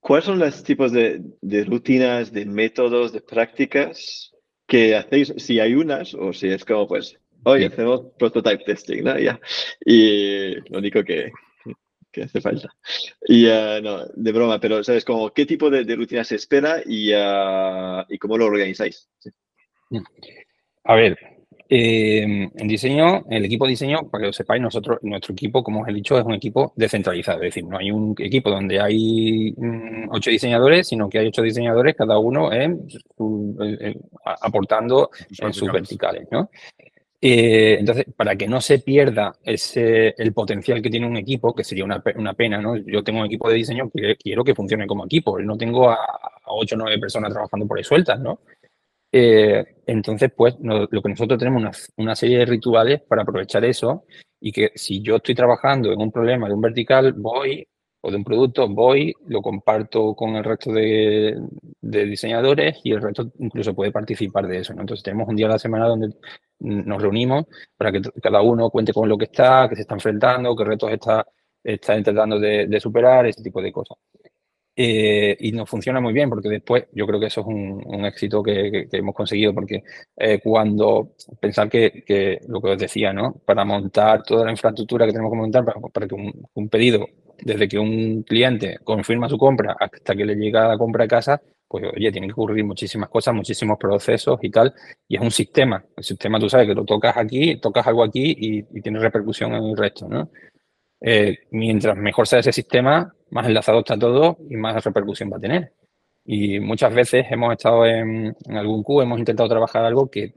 S3: ¿Cuáles son los tipos de, de, rutinas, de métodos, de prácticas que hacéis? Si hay unas, o si es como, pues, hoy hacemos prototype testing, ¿no? Ya. Y lo único que, que hace falta. Y uh, no, de broma, pero ¿sabes? Como, ¿Qué tipo de, de rutina se espera y, uh, y cómo lo organizáis? Sí.
S1: A ver, eh, en diseño, el equipo de diseño, para que lo sepáis, nosotros, nuestro equipo, como os he dicho, es un equipo descentralizado. Es decir, no hay un equipo donde hay mm, ocho diseñadores, sino que hay ocho diseñadores, cada uno eh, eh, aportando en sus verticales. ¿no? Eh, entonces, para que no se pierda ese, el potencial que tiene un equipo, que sería una, una, pena, ¿no? Yo tengo un equipo de diseño que quiero que funcione como equipo. No tengo a, a ocho o nueve personas trabajando por ahí sueltas, ¿no? Entonces, pues no, lo que nosotros tenemos una, una, serie de rituales para aprovechar eso y que si yo estoy trabajando en un problema de un vertical, voy, o de un producto, voy, lo comparto con el resto de, diseñadores y el resto incluso puede participar de eso. Entonces, tenemos un día a la semana donde nos reunimos para que cada uno cuente con lo que está, que se está enfrentando, qué retos está, está intentando de, de superar, ese tipo de cosas. Eh, y nos funciona muy bien porque después yo creo que eso es un, éxito que, hemos conseguido porque eh, cuando pensar que, lo que os decía, ¿no? Para montar toda la infraestructura que tenemos que montar para, que un, pedido, desde que un cliente confirma su compra hasta que le llega la compra a casa, pues oye, tiene que ocurrir muchísimas cosas, muchísimos procesos y tal, y es un sistema. El sistema, tú sabes que lo tocas aquí, tocas algo aquí y tiene repercusión en el resto, ¿no? Eh, mientras mejor sea ese sistema, más enlazado está todo y más repercusión va a tener. Y muchas veces hemos estado en, en algún Q, hemos intentado trabajar algo que,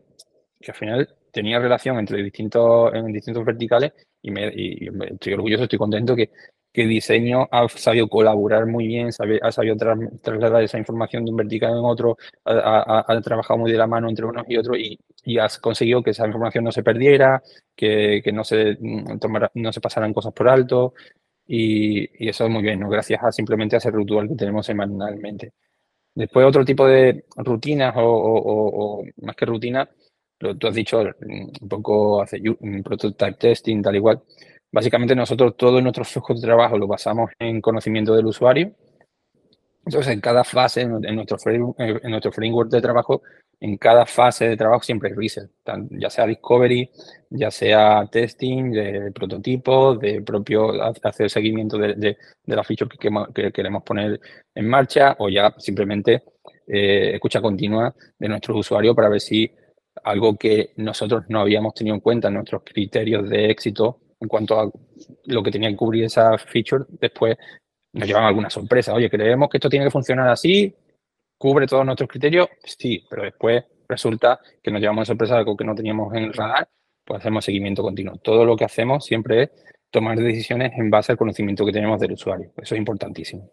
S1: que, al final tenía relación entre distintos, en distintos verticales y, me, y estoy orgulloso, estoy contento que, que diseño ha sabido colaborar muy bien, ha sabido tra trasladar esa información de un vertical en otro, ha, trabajado muy de la mano entre unos y otros y, y has conseguido que esa información no se perdiera, que, que no, se, mm, no se pasaran cosas por alto y, eso es muy bien, gracias a simplemente a ese ritual que tenemos semanalmente. Después otro tipo de rutinas o, más que rutinas, tú has dicho mm, un poco hace un prototype testing, tal igual. Básicamente nosotros todo nuestro flujo de trabajo lo basamos en conocimiento del usuario. Entonces, en cada fase, en nuestro, en nuestro framework de trabajo, en cada fase de trabajo siempre hay research, ya sea discovery, ya sea testing, de prototipos, de propio hacer seguimiento de, de, de la feature que, que, queremos poner en marcha o ya simplemente eh, escucha continua de nuestros usuarios para ver si algo que nosotros no habíamos tenido en cuenta en nuestros criterios de éxito en cuanto a lo que tenía que cubrir esa feature, después nos llevan alguna sorpresa. Oye, creemos que esto tiene que funcionar así, cubre todos nuestros criterios, sí, pero después resulta que nos llevamos a sorpresa algo que no teníamos en el radar, pues hacemos seguimiento continuo. Todo lo que hacemos siempre es tomar decisiones en base al conocimiento que tenemos del usuario. Eso es importantísimo.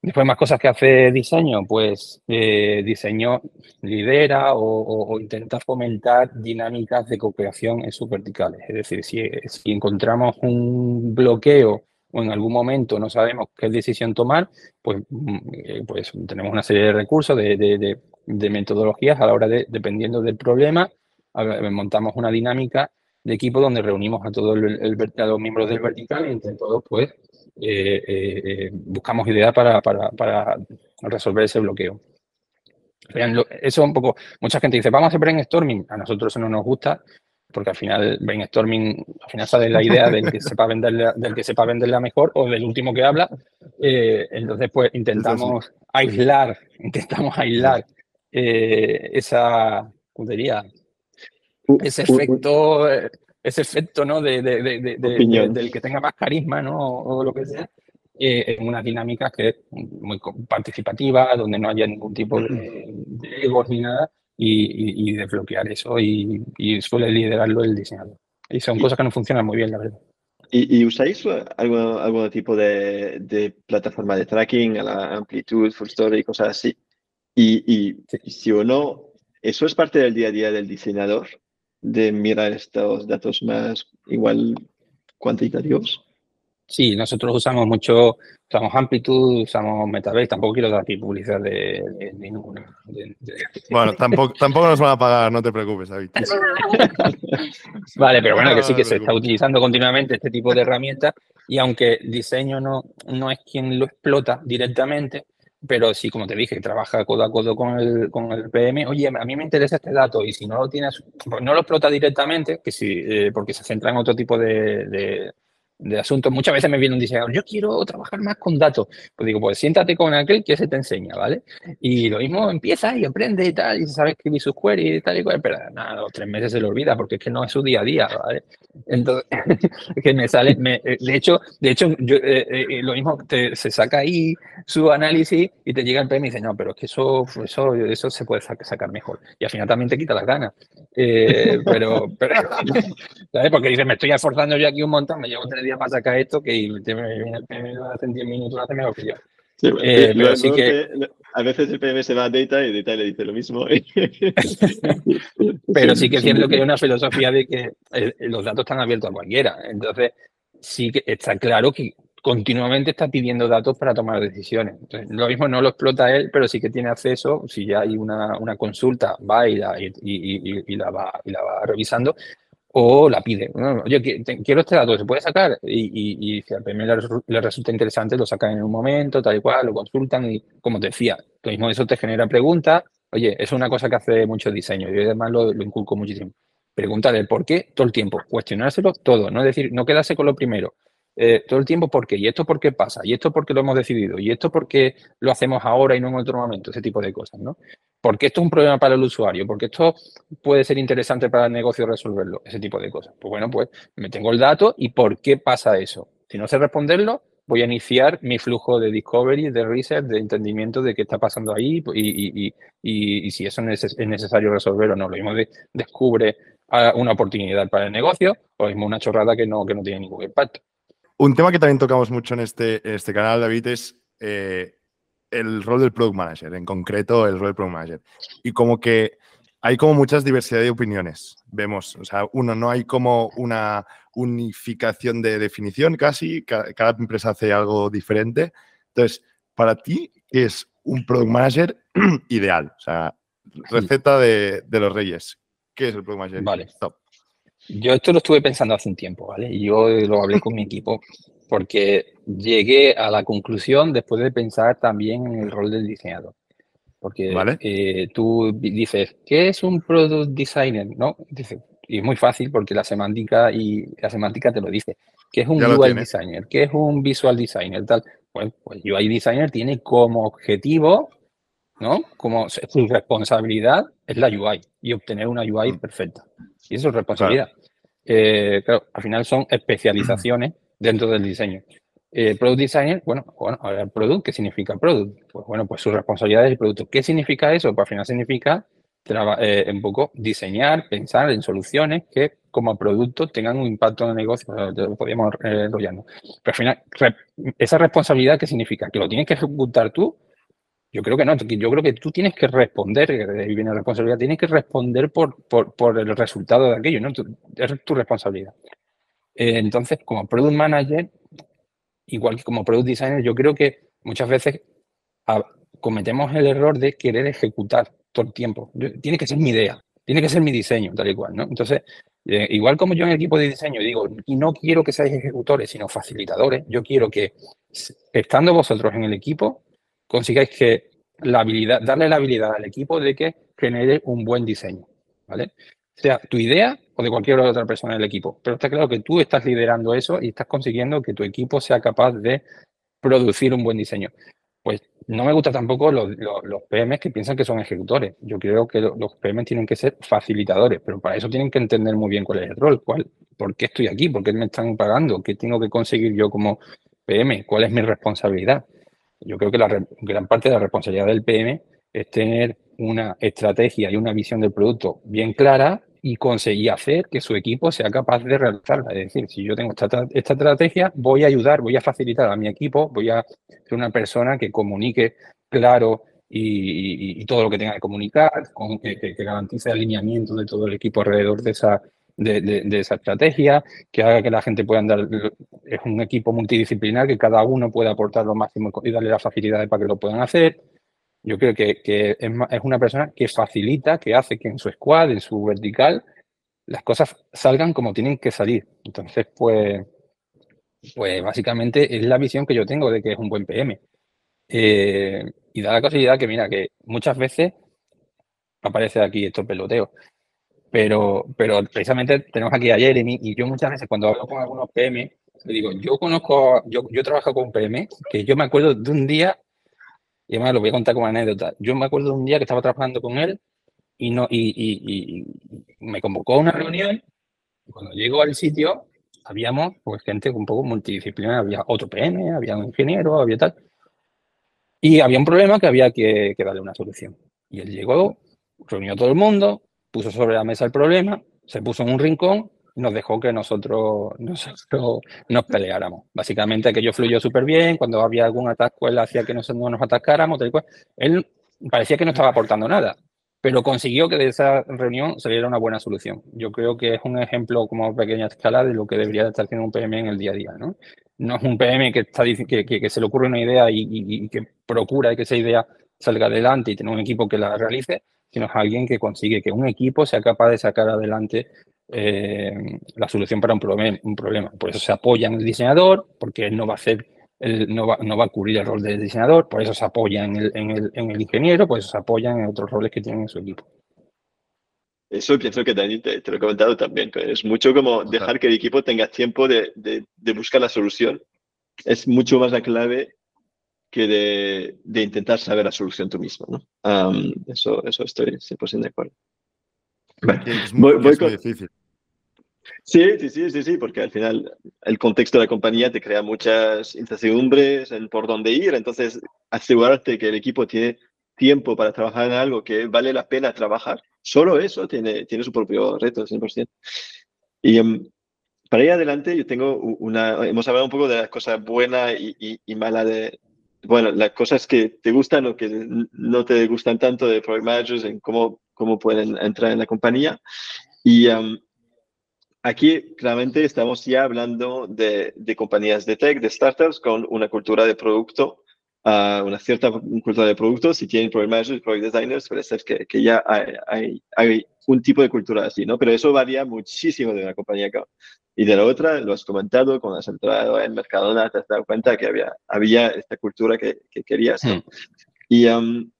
S1: Después, más cosas que hace diseño, pues eh, diseño lidera o, o, intenta fomentar dinámicas de cooperación en sus verticales. Es decir, si, encontramos un bloqueo o en algún momento no sabemos qué decisión tomar, pues, eh, pues tenemos una serie de recursos, de, de, de, de metodologías a la hora de, dependiendo del problema, montamos una dinámica de equipo donde reunimos a todos los miembros del vertical y entre todos, pues, eh, eh, buscamos ideas para, para, para, resolver ese bloqueo. Eso un poco, mucha gente dice, vamos a hacer brainstorming, a nosotros eso no nos gusta, porque al final brainstorming, al final sale la idea del que sepa venderla, del que sepa venderla mejor o del último que habla, eh, entonces pues intentamos aislar, intentamos aislar eh, esa, ¿cómo diría? Ese efecto ese efecto ¿no? de, de, de, de, del que tenga más carisma ¿no? o, lo que sea, eh, en unas dinámicas que es muy participativa, donde no haya ningún tipo de, egos ni nada, y, y, y desbloquear eso, y, y, suele liderarlo el diseñador. Y son cosas que no funcionan muy bien, la verdad.
S3: ¿Y, usáis algún, algún tipo de, plataforma de tracking a la amplitud, full story, cosas así? Y, y si o no, ¿eso es parte del día a día del diseñador? De mirar estos datos más igual cuantitativos?
S1: Sí, nosotros usamos mucho, usamos Amplitude, usamos Metabase, tampoco quiero dar aquí publicidad de, de, de ninguna. De,
S2: bueno, tampoco, tampoco nos van a pagar, no te preocupes, David.
S1: vale, pero bueno, que sí que se está utilizando continuamente este tipo de herramientas y aunque diseño no, no es quien lo explota directamente, pero sí, como te dije, trabaja codo a codo con el, con el PM. Oye, a mí me interesa este dato y si no lo tienes, no lo explota directamente, que sí, eh, porque se centra en otro tipo de, de asuntos. Muchas veces me viene un diseñador, yo quiero trabajar más con datos. Pues digo, pues siéntate con aquel que se te enseña, ¿vale? Y lo mismo empieza y aprende y tal, y sabe escribir sus queries y tal y cual, pero nada, los tres meses se le olvida porque es que no es su día a día, ¿vale? Entonces, que me sale, eh, de hecho, de hecho, yo, eh, eh, lo mismo, se saca ahí su análisis y te llega el PM y dice, no, pero es que eso, eso, eso se puede sacar mejor. Y al final también te quita las ganas. pero, pero ¿sabes? Porque dice, me estoy esforzando yo aquí un montón, me llevo tres días para sacar esto, que el PM hace 10 minutos, lo hace mejor que yo.
S3: Eh, pero sí que... A veces el PM se va a Data y Data le dice lo mismo.
S1: pero sí que es cierto que hay una filosofía de que eh, los datos están abiertos a cualquiera. Entonces, sí que está claro que continuamente está pidiendo datos para tomar decisiones. Entonces, lo mismo no lo explota él, pero sí que tiene acceso, si ya hay una, una consulta, va y la, y, y, la va, y la va revisando, o la pide. Oye, quiero este dato, ¿se puede sacar? Y, si al PM le, resulta interesante, lo sacan en un momento, tal y cual, lo consultan y, como te decía, lo mismo eso te genera preguntas. Oye, es una cosa que hace mucho diseño. Yo además lo, inculco muchísimo. Preguntarle por qué todo el tiempo, cuestionárselo todo, no es decir, no quedarse con lo primero. Eh, todo el tiempo por qué, y esto por qué pasa, y esto por qué lo hemos decidido, y esto por qué lo hacemos ahora y no en otro momento, ese tipo de cosas, ¿no? Porque esto es un problema para el usuario, porque esto puede ser interesante para el negocio resolverlo, ese tipo de cosas. Pues bueno, pues me tengo el dato y por qué pasa eso. Si no sé responderlo, voy a iniciar mi flujo de discovery, de research, de entendimiento de qué está pasando ahí y, si eso es necesario resolver o no. Lo mismo de, descubre ah, una oportunidad para el negocio o lo mismo una chorrada que no, que no tiene ningún impacto.
S2: Un tema que también tocamos mucho en este, este canal, David, es eh, el rol del product manager, en concreto el rol del product manager. Y como que hay como muchas diversidad de opiniones. Vemos, o sea, uno, no hay como una unificación de definición casi, cada, empresa hace algo diferente. Entonces, para ti, ¿qué es un product manager ideal? O sea, receta de, los reyes. ¿Qué es el product manager?
S1: Vale. Yo esto lo estuve pensando hace un tiempo, ¿vale? Y yo lo hablé con mi equipo porque llegué a la conclusión después de pensar también en el rol del diseñador. Porque eh, tú dices, ¿qué es un product designer? ¿No? y es muy fácil porque la semántica y la semántica te lo dice. ¿Qué es un UI designer? ¿Qué es un visual designer? Tal. Bueno, pues UI designer tiene como objetivo, ¿no? Como su responsabilidad es la UI y obtener una UI mm. perfecta. Y eso es responsabilidad. Eh, claro, al final son especializaciones dentro del diseño. Eh, product designer, bueno, bueno, ahora el product, ¿qué significa product? Pues bueno, pues su responsabilidad es el producto. ¿Qué significa eso? Pues al final significa eh, un poco diseñar, pensar en soluciones que como producto tengan un impacto en el negocio, podríamos eh, enrollarnos. Pero al final, esa responsabilidad, ¿qué significa? ¿Que lo tienes que ejecutar tú? Yo creo que no, yo creo que tú tienes que responder, ahí viene la responsabilidad, tienes que responder por, por, por el resultado de aquello, ¿no? es tu responsabilidad. Eh, entonces, como product manager, igual que como product designer, yo creo que muchas veces cometemos el error de querer ejecutar todo el tiempo. tiene que ser mi idea, tiene que ser mi diseño, tal y cual, ¿no? Entonces, eh, igual como yo en el equipo de diseño digo, y no quiero que seáis ejecutores, sino facilitadores, yo quiero que, estando vosotros en el equipo, consigáis que la habilidad, darle la habilidad al equipo de que genere un buen diseño, ¿vale? sea tu idea o de cualquier otra persona del equipo. Pero está claro que tú estás liderando eso y estás consiguiendo que tu equipo sea capaz de producir un buen diseño. Pues no me gusta tampoco los, los, PMs que piensan que son ejecutores. Yo creo que los PMs tienen que ser facilitadores, pero para eso tienen que entender muy bien cuál es el rol, cuál, por qué estoy aquí, por qué me están pagando, qué tengo que conseguir yo como PM, cuál es mi responsabilidad. Yo creo que la gran parte de la responsabilidad del PM es tener una estrategia y una visión del producto bien clara y conseguir hacer que su equipo sea capaz de realizarla. Es decir, si yo tengo esta, estrategia, voy a ayudar, voy a facilitar a mi equipo, voy a ser una persona que comunique claro y, todo lo que tenga que comunicar, con, que, garantice el alineamiento de todo el equipo alrededor de esa, de, esa estrategia, que haga que la gente pueda andar. Es un equipo multidisciplinar que cada uno pueda aportar lo máximo y darle las facilidades para que lo puedan hacer. Yo creo que, es, una persona que facilita, que hace que en su squad, en su vertical, las cosas salgan como tienen que salir. Entonces, pues, pues básicamente es la visión que yo tengo de que es un buen PM. Eh, y da la casualidad que, mira, que muchas veces aparece aquí estos peloteos. Pero, pero precisamente tenemos aquí a Jeremy y yo muchas veces cuando hablo con algunos PM digo, yo conozco, yo, yo trabajo con PM, que yo me acuerdo de un día, y además lo voy a contar como anécdota, yo me acuerdo de un día que estaba trabajando con él y, no, y, me convocó a una reunión. cuando llego al sitio, habíamos pues, gente un poco multidisciplinar, había otro PM, había un ingeniero, había tal. Y había un problema que había que, que darle una solución. Y él llegó, reunió a todo el mundo, puso sobre la mesa el problema, se puso en un rincón y nos dejó que nosotros, nosotros nos peleáramos. Básicamente aquello fluyó súper bien, cuando había algún ataque él hacía que no nos atacáramos, tal. Él parecía que no estaba aportando nada, pero consiguió que de esa reunión saliera una buena solución. Yo creo que es un ejemplo como pequeña escala de lo que debería estar haciendo un PM en el día a día. No, no es un PM que, está, que, que, se le ocurre una idea y, que procura que esa idea salga adelante y tener un equipo que la realice, sino es alguien que consigue que un equipo sea capaz de sacar adelante eh, la solución para un, problema, un problema. Por eso se apoya en el diseñador, porque él no va a hacer no, va, no va a cubrir el rol del diseñador, por eso se apoya en el, en el, en el ingeniero, por eso se apoya en otros roles que tienen en su equipo.
S3: Eso pienso que Dani te, lo he comentado también. Es mucho como dejar que el equipo tenga tiempo de, de, buscar la solución. Es mucho más la clave que de, de intentar saber la solución tú mismo. ¿no? eso, eso estoy 100% de acuerdo.
S2: es muy, difícil.
S3: Sí, sí, sí, sí, sí, porque al final el contexto de la compañía te crea muchas incertidumbres en por dónde ir, entonces asegurarte que el equipo tiene tiempo para trabajar en algo que vale la pena trabajar, solo eso tiene, tiene su propio reto, 100%. Y um, para ir adelante, yo tengo una, hemos hablado un poco de las cosas buenas y, y, malas de, bueno, las cosas que te gustan o que no te gustan tanto de Project Managers, en cómo, cómo pueden entrar en la compañía. Y um, Aquí claramente estamos ya hablando de, compañías de tech, de startups con una cultura de producto, uh, una cierta cultura de producto. Si tienen project managers, project designers, puede ser que, que ya hay, hay, un tipo de cultura así, ¿no? Pero eso varía muchísimo de una compañía y de la otra. Lo has comentado, cuando has entrado en Mercadona, te has dado cuenta que había, había esta cultura que, que querías. Hmm. Y um,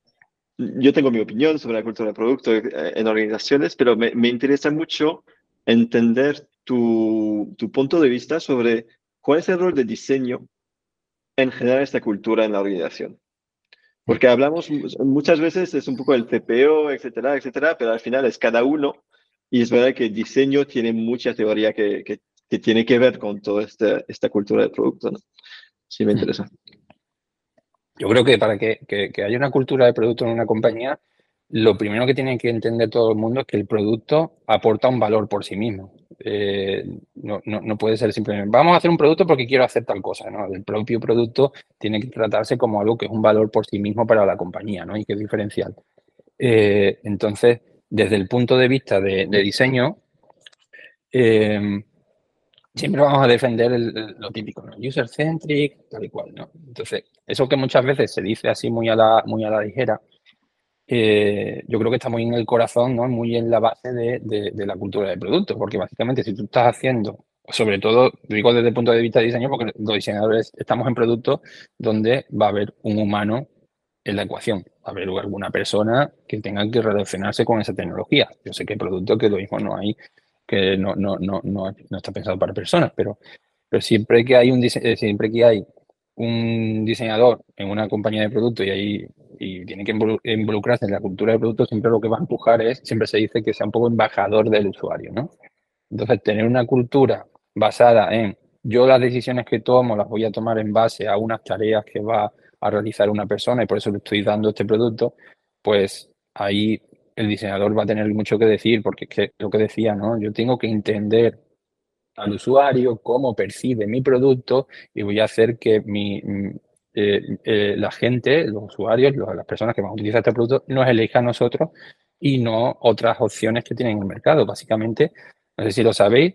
S3: yo tengo mi opinión sobre la cultura de producto eh, en organizaciones, pero me, me interesa mucho entender tu, tu, punto de vista sobre cuál es el rol de diseño en generar esta cultura en la organización. Porque hablamos muchas veces, es un poco el CPO, etcétera, etcétera, pero al final es cada uno. Y es verdad que el diseño tiene mucha teoría que, que, tiene que ver con toda esta, esta cultura de producto. ¿no? Sí, me interesa.
S1: Yo creo que para que, que, haya una cultura de producto en una compañía, lo primero que tiene que entender todo el mundo es que el producto aporta un valor por sí mismo. Eh, no, no, puede ser simplemente, vamos a hacer un producto porque quiero hacer tal cosa. ¿no? El propio producto tiene que tratarse como algo que es un valor por sí mismo para la compañía ¿no? y que es diferencial. Eh, entonces, desde el punto de vista de, diseño, eh, siempre vamos a defender lo típico, ¿no? user-centric, tal y cual. ¿no? Entonces, eso que muchas veces se dice así muy a la, muy a la ligera, eh, yo creo que está muy en el corazón, ¿no? muy en la base de, la cultura del producto, porque básicamente si tú estás haciendo, sobre todo, digo desde el punto de vista de diseño, porque los diseñadores estamos en productos donde va a haber un humano en la ecuación, va a haber alguna persona que tenga que relacionarse con esa tecnología. Yo sé que hay productos que lo mismo no hay, que no, no, no, no, está pensado para personas, pero, pero siempre que hay un eh, siempre que hay un diseñador en una compañía de producto y ahí y tiene que involucrarse en la cultura de producto, siempre lo que va a empujar es, siempre se dice que sea un poco embajador del usuario, ¿no? Entonces, tener una cultura basada en yo las decisiones que tomo las voy a tomar en base a unas tareas que va a realizar una persona y por eso le estoy dando este producto, pues ahí el diseñador va a tener mucho que decir, porque es que lo que decía, ¿no? Yo tengo que entender al usuario cómo percibe mi producto y voy a hacer que mi, eh, eh, la gente, los usuarios, las personas que van a utilizar este producto, nos elijan a nosotros y no otras opciones que tienen en el mercado. Básicamente, no sé si lo sabéis,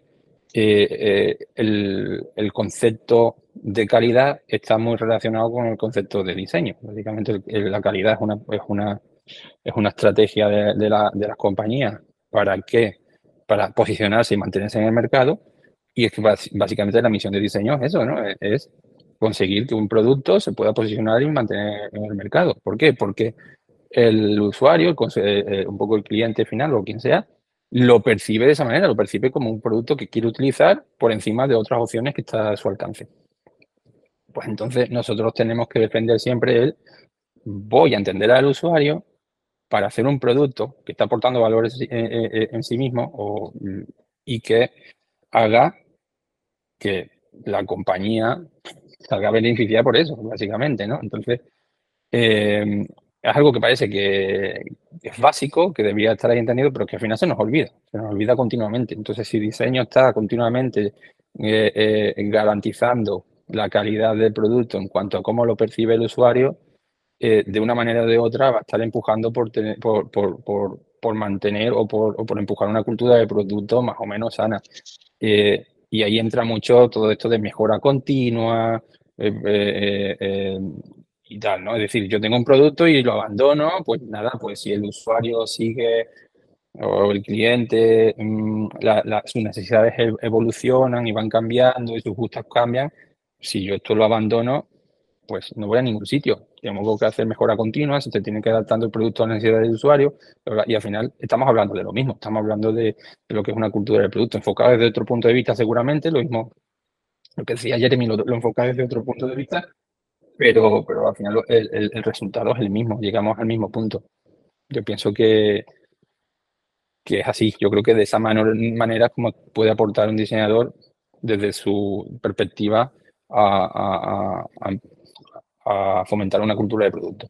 S1: eh, el, concepto de calidad está muy relacionado con el concepto de diseño. Básicamente, la calidad es una, es una, es una estrategia de, de, la, de las compañías para que para posicionarse y mantenerse en el mercado. Y es que básicamente la misión de diseño es eso, ¿no? Conseguir que un producto se pueda posicionar y mantener en el mercado. ¿Por qué? Porque el usuario, eh, un poco el cliente final o quien sea, lo percibe de esa manera, lo percibe como un producto que quiere utilizar por encima de otras opciones que está a su alcance. Pues entonces nosotros tenemos que defender siempre el voy a entender al usuario para hacer un producto que está aportando valores en, sí mismo y que haga que la compañía salga beneficiada por eso, básicamente, ¿no? Entonces, es algo que parece que es básico, que debería estar ahí entendido, pero que al final se nos olvida, se nos olvida continuamente. Entonces, si diseño está continuamente garantizando la calidad del producto en cuanto a cómo lo percibe el usuario, eh, de una manera o de otra va a estar empujando por, por, mantener o por, empujar una cultura de producto más o menos sana. Eh, y ahí entra mucho todo esto de mejora continua eh, y tal, ¿no? Es decir, yo tengo un producto y lo abandono, pues nada, pues si el usuario sigue o el cliente, mm, sus necesidades evolucionan y van cambiando y sus gustos cambian, si yo esto lo abandono, pues no voy a ningún sitio. Tenemos que hacer mejora continua, se tiene que adaptando el producto a las necesidades del usuario y al final estamos hablando de lo mismo, estamos hablando de, lo que es una cultura del producto, enfocado desde otro punto de vista seguramente, lo mismo, lo que decía Jeremy lo, lo enfoca desde otro punto de vista, pero, pero al final el, resultado es el mismo, llegamos al mismo punto. Yo pienso que, que es así, yo creo que de esa manera como puede aportar un diseñador desde su perspectiva a, fomentar una cultura de producto.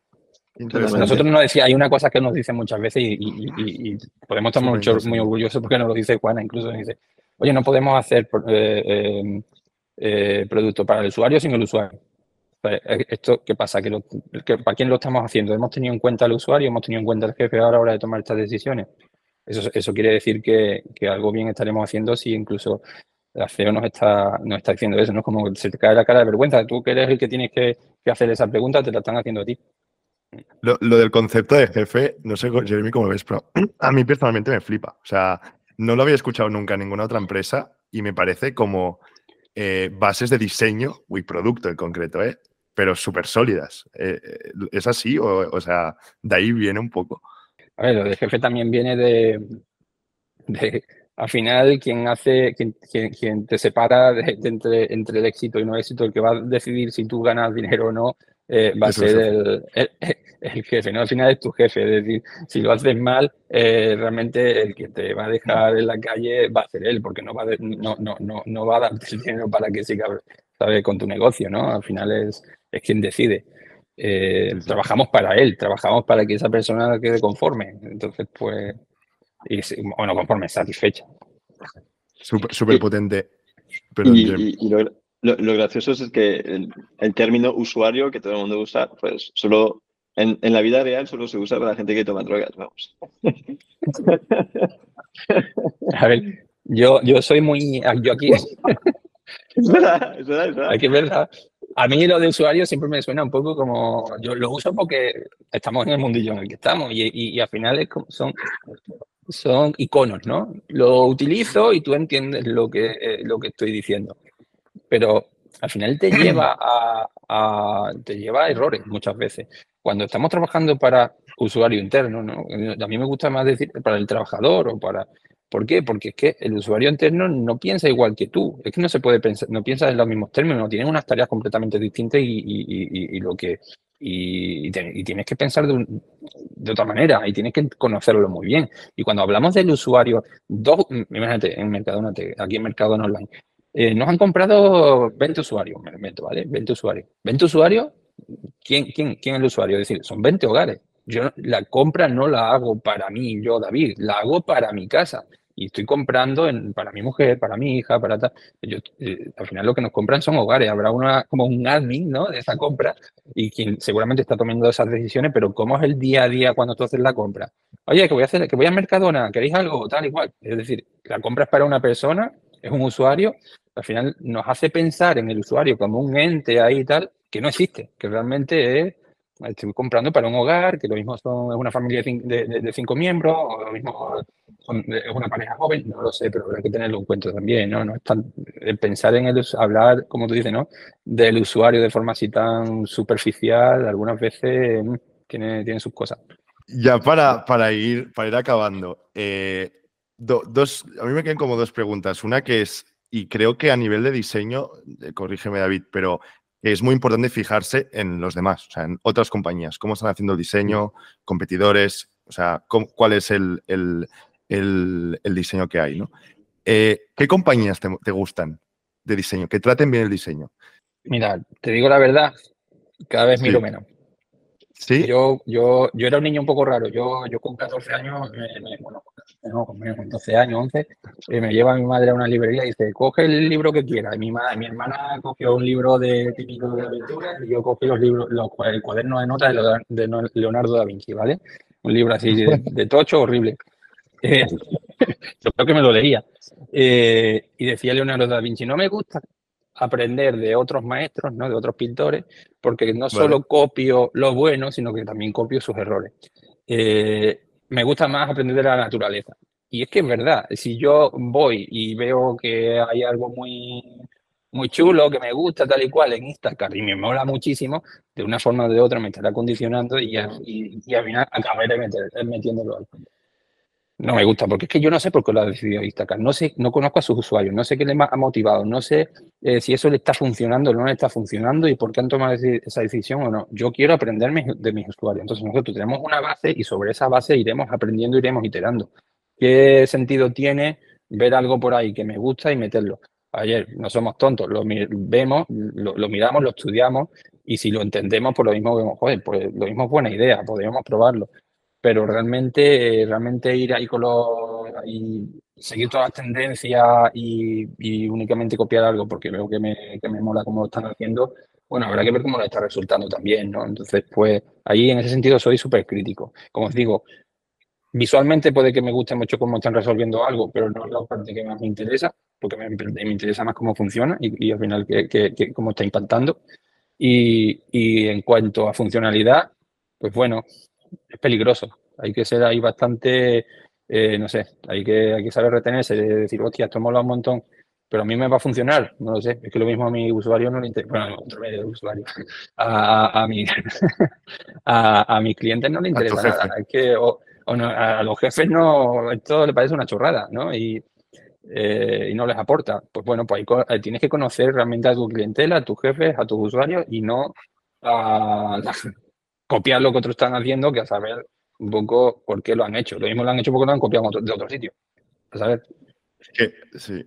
S1: Nosotros nos decía, hay una cosa que nos dicen muchas veces y, podemos estar muy orgullosos porque nos lo dice Juana, incluso nos dice, oye, no podemos hacer eh, eh, eh, producto para el usuario sin el usuario. ¿Esto qué pasa? ¿Que, ¿Para quién lo estamos haciendo? ¿Hemos tenido en cuenta al usuario? ¿Hemos tenido en cuenta al jefe a la hora de tomar estas decisiones? Eso, eso quiere decir que, que, algo bien estaremos haciendo si incluso la CEO nos está, nos está diciendo eso, ¿no? Como se te cae la cara de vergüenza. Tú que eres el que tienes que, hacer esa pregunta, te la están haciendo a ti.
S2: Lo, del concepto de jefe, no sé, Jeremy, cómo ves, pero a mí personalmente me flipa. O sea, no lo había escuchado nunca en ninguna otra empresa y me parece como eh, bases de diseño y producto en concreto, ¿eh? pero súper sólidas. Eh, eh, ¿Es así? O, o, sea, de ahí viene un poco.
S1: A ver, lo de jefe también viene de, de al final quien hace, quien, quien, te separa de, entre, entre el éxito y no éxito, el que va a decidir si tú ganas dinero o no, eh, va a ser el, el, jefe, ¿no? Al final es tu jefe, es decir, si lo haces mal, eh, realmente el que te va a dejar en la calle va a ser él, porque no va, a, no, no, no, no va a darte el dinero para que siga ¿sabes? con tu negocio, ¿no? Al final es, es quien decide. Eh, trabajamos para él, trabajamos para que esa persona quede conforme. Entonces, pues, y bueno, conforme satisfecha.
S2: Súper potente.
S3: y, lo, lo, gracioso es que el, término usuario que todo el mundo usa, pues solo en, en, la vida real solo se usa para la gente que toma drogas, vamos.
S1: A ver, yo, yo soy muy. Yo aquí.
S3: Es verdad, es verdad, es verdad.
S1: Aquí es verdad. A mí lo de usuario siempre me suena un poco como. Yo lo uso porque estamos en el mundillo en el que estamos y, y, y al final es como, son son iconos, ¿no? Lo utilizo y tú entiendes lo que, eh, lo que estoy diciendo. Pero al final te lleva a, te lleva a errores muchas veces. Cuando estamos trabajando para usuario interno, ¿no? A mí me gusta más decir para el trabajador o para... ¿Por qué? Porque es que el usuario interno no piensa igual que tú. Es que no se puede pensar, no piensa en los mismos términos, tienen unas tareas completamente distintas y lo que y, tienes que pensar de, otra manera y tienes que conocerlo muy bien. Y cuando hablamos del usuario, dos, imagínate, en Mercadona, aquí en Mercadona Online, eh, nos han comprado 20 usuarios, me meto, ¿vale? 20 usuarios. 20 usuarios, ¿quién, quién, quién es el usuario? Es decir, son 20 hogares. Yo la compra no la hago para mí, yo, David, la hago para mi casa y estoy comprando para mi mujer, para mi hija, para tal. Yo, eh, al final lo que nos compran son hogares. Habrá una, como un admin ¿no? de esa compra y quien seguramente está tomando esas decisiones, pero ¿cómo es el día a día cuando tú haces la compra? Oye, que voy a hacer, que voy a Mercadona, ¿queréis algo? Tal igual. Es decir, la compra es para una persona, es un usuario, al final nos hace pensar en el usuario como un ente ahí y tal, que no existe, que realmente es estoy comprando para un hogar, que lo mismo son, es una familia de, cinco miembros, o lo mismo es una pareja joven, no lo sé, pero habrá que tenerlo en cuenta también, ¿no? no es tan, pensar en el, hablar, como tú dices, ¿no? Del usuario de forma así tan superficial, algunas veces mm, tiene, tiene sus cosas.
S2: Ya para, para, ir, para ir acabando, eh, dos, a mí me quedan como dos preguntas. Una que es, y creo que a nivel de diseño, eh, corrígeme David, pero es muy importante fijarse en los demás, o sea, en otras compañías, cómo están haciendo el diseño, competidores, o sea, cuál es el, diseño que hay, ¿no? Eh, ¿Qué compañías te, gustan de diseño? Que traten bien el diseño.
S1: Mira, te digo la verdad, cada vez miro menos.
S2: ¿Sí?
S1: Yo, yo, yo era un niño un poco raro. Yo, yo con 14 años, bueno, no, con 12 años, 11, eh, me lleva mi madre a una librería y dice, coge el libro que quieras. Mi, madre, mi hermana cogió un libro de típico de aventuras y yo cogí los libros, los, el cuaderno de notas de Leonardo da Vinci, ¿vale? Un libro así de, tocho, horrible. Eh, yo creo que me lo leía. Eh, y decía Leonardo da Vinci, no me gusta aprender de otros maestros, ¿no? de otros pintores, porque no solo copio lo bueno, sino que también copio sus errores. Eh, me gusta más aprender de la naturaleza. Y es que es verdad, si yo voy y veo que hay algo muy, muy chulo, que me gusta tal y cual en Instagram y me mola muchísimo, de una forma o de otra me estará condicionando y, y, al final acabaré metiéndolo al no me gusta, porque es que yo no sé por qué lo ha decidido Instagram. No sé, no conozco a sus usuarios, no sé qué le ha motivado, no sé eh, si eso le está funcionando o no le está funcionando y por qué han tomado esa decisión o no. Yo quiero aprender de mis usuarios. Entonces nosotros tenemos una base y sobre esa base iremos aprendiendo, iremos iterando. ¿Qué sentido tiene ver algo por ahí que me gusta y meterlo? Ayer no somos tontos, lo vemos, lo, miramos, lo estudiamos y si lo entendemos, pues lo mismo vemos, joder, pues lo mismo es buena idea, podríamos probarlo pero realmente, realmente ir ahí con los y seguir todas las tendencias y, únicamente copiar algo porque veo que me, que me mola cómo lo están haciendo, bueno, habrá que ver cómo lo está resultando también, ¿no? Entonces, pues ahí en ese sentido soy súper crítico. Como os digo, visualmente puede que me guste mucho cómo están resolviendo algo, pero no es la parte que más me interesa, porque me, me interesa más cómo funciona y, al final que, que, cómo está impactando. Y, y en cuanto a funcionalidad, pues bueno, es peligroso. Hay que ser ahí bastante, eh, no sé, hay que, hay que saber retenerse, decir, hostia, esto mola un montón, pero a mí me va a funcionar, no lo sé, es que lo mismo a mi usuario no le interesa, bueno, otro medio usuario, a, a, mi, a, mis clientes no le interesa nada, es que o, a los jefes no, esto le parece una chorrada, ¿no? Y, eh, y no les aporta. Pues bueno, pues ahí, tienes que conocer realmente a tu clientela, a tus jefes, a tus usuarios y no a, copiar lo que otros están haciendo que a saber un poco por qué lo han hecho. Lo mismo lo han hecho porque lo han copiado de otro sitio. A saber.
S2: Sí.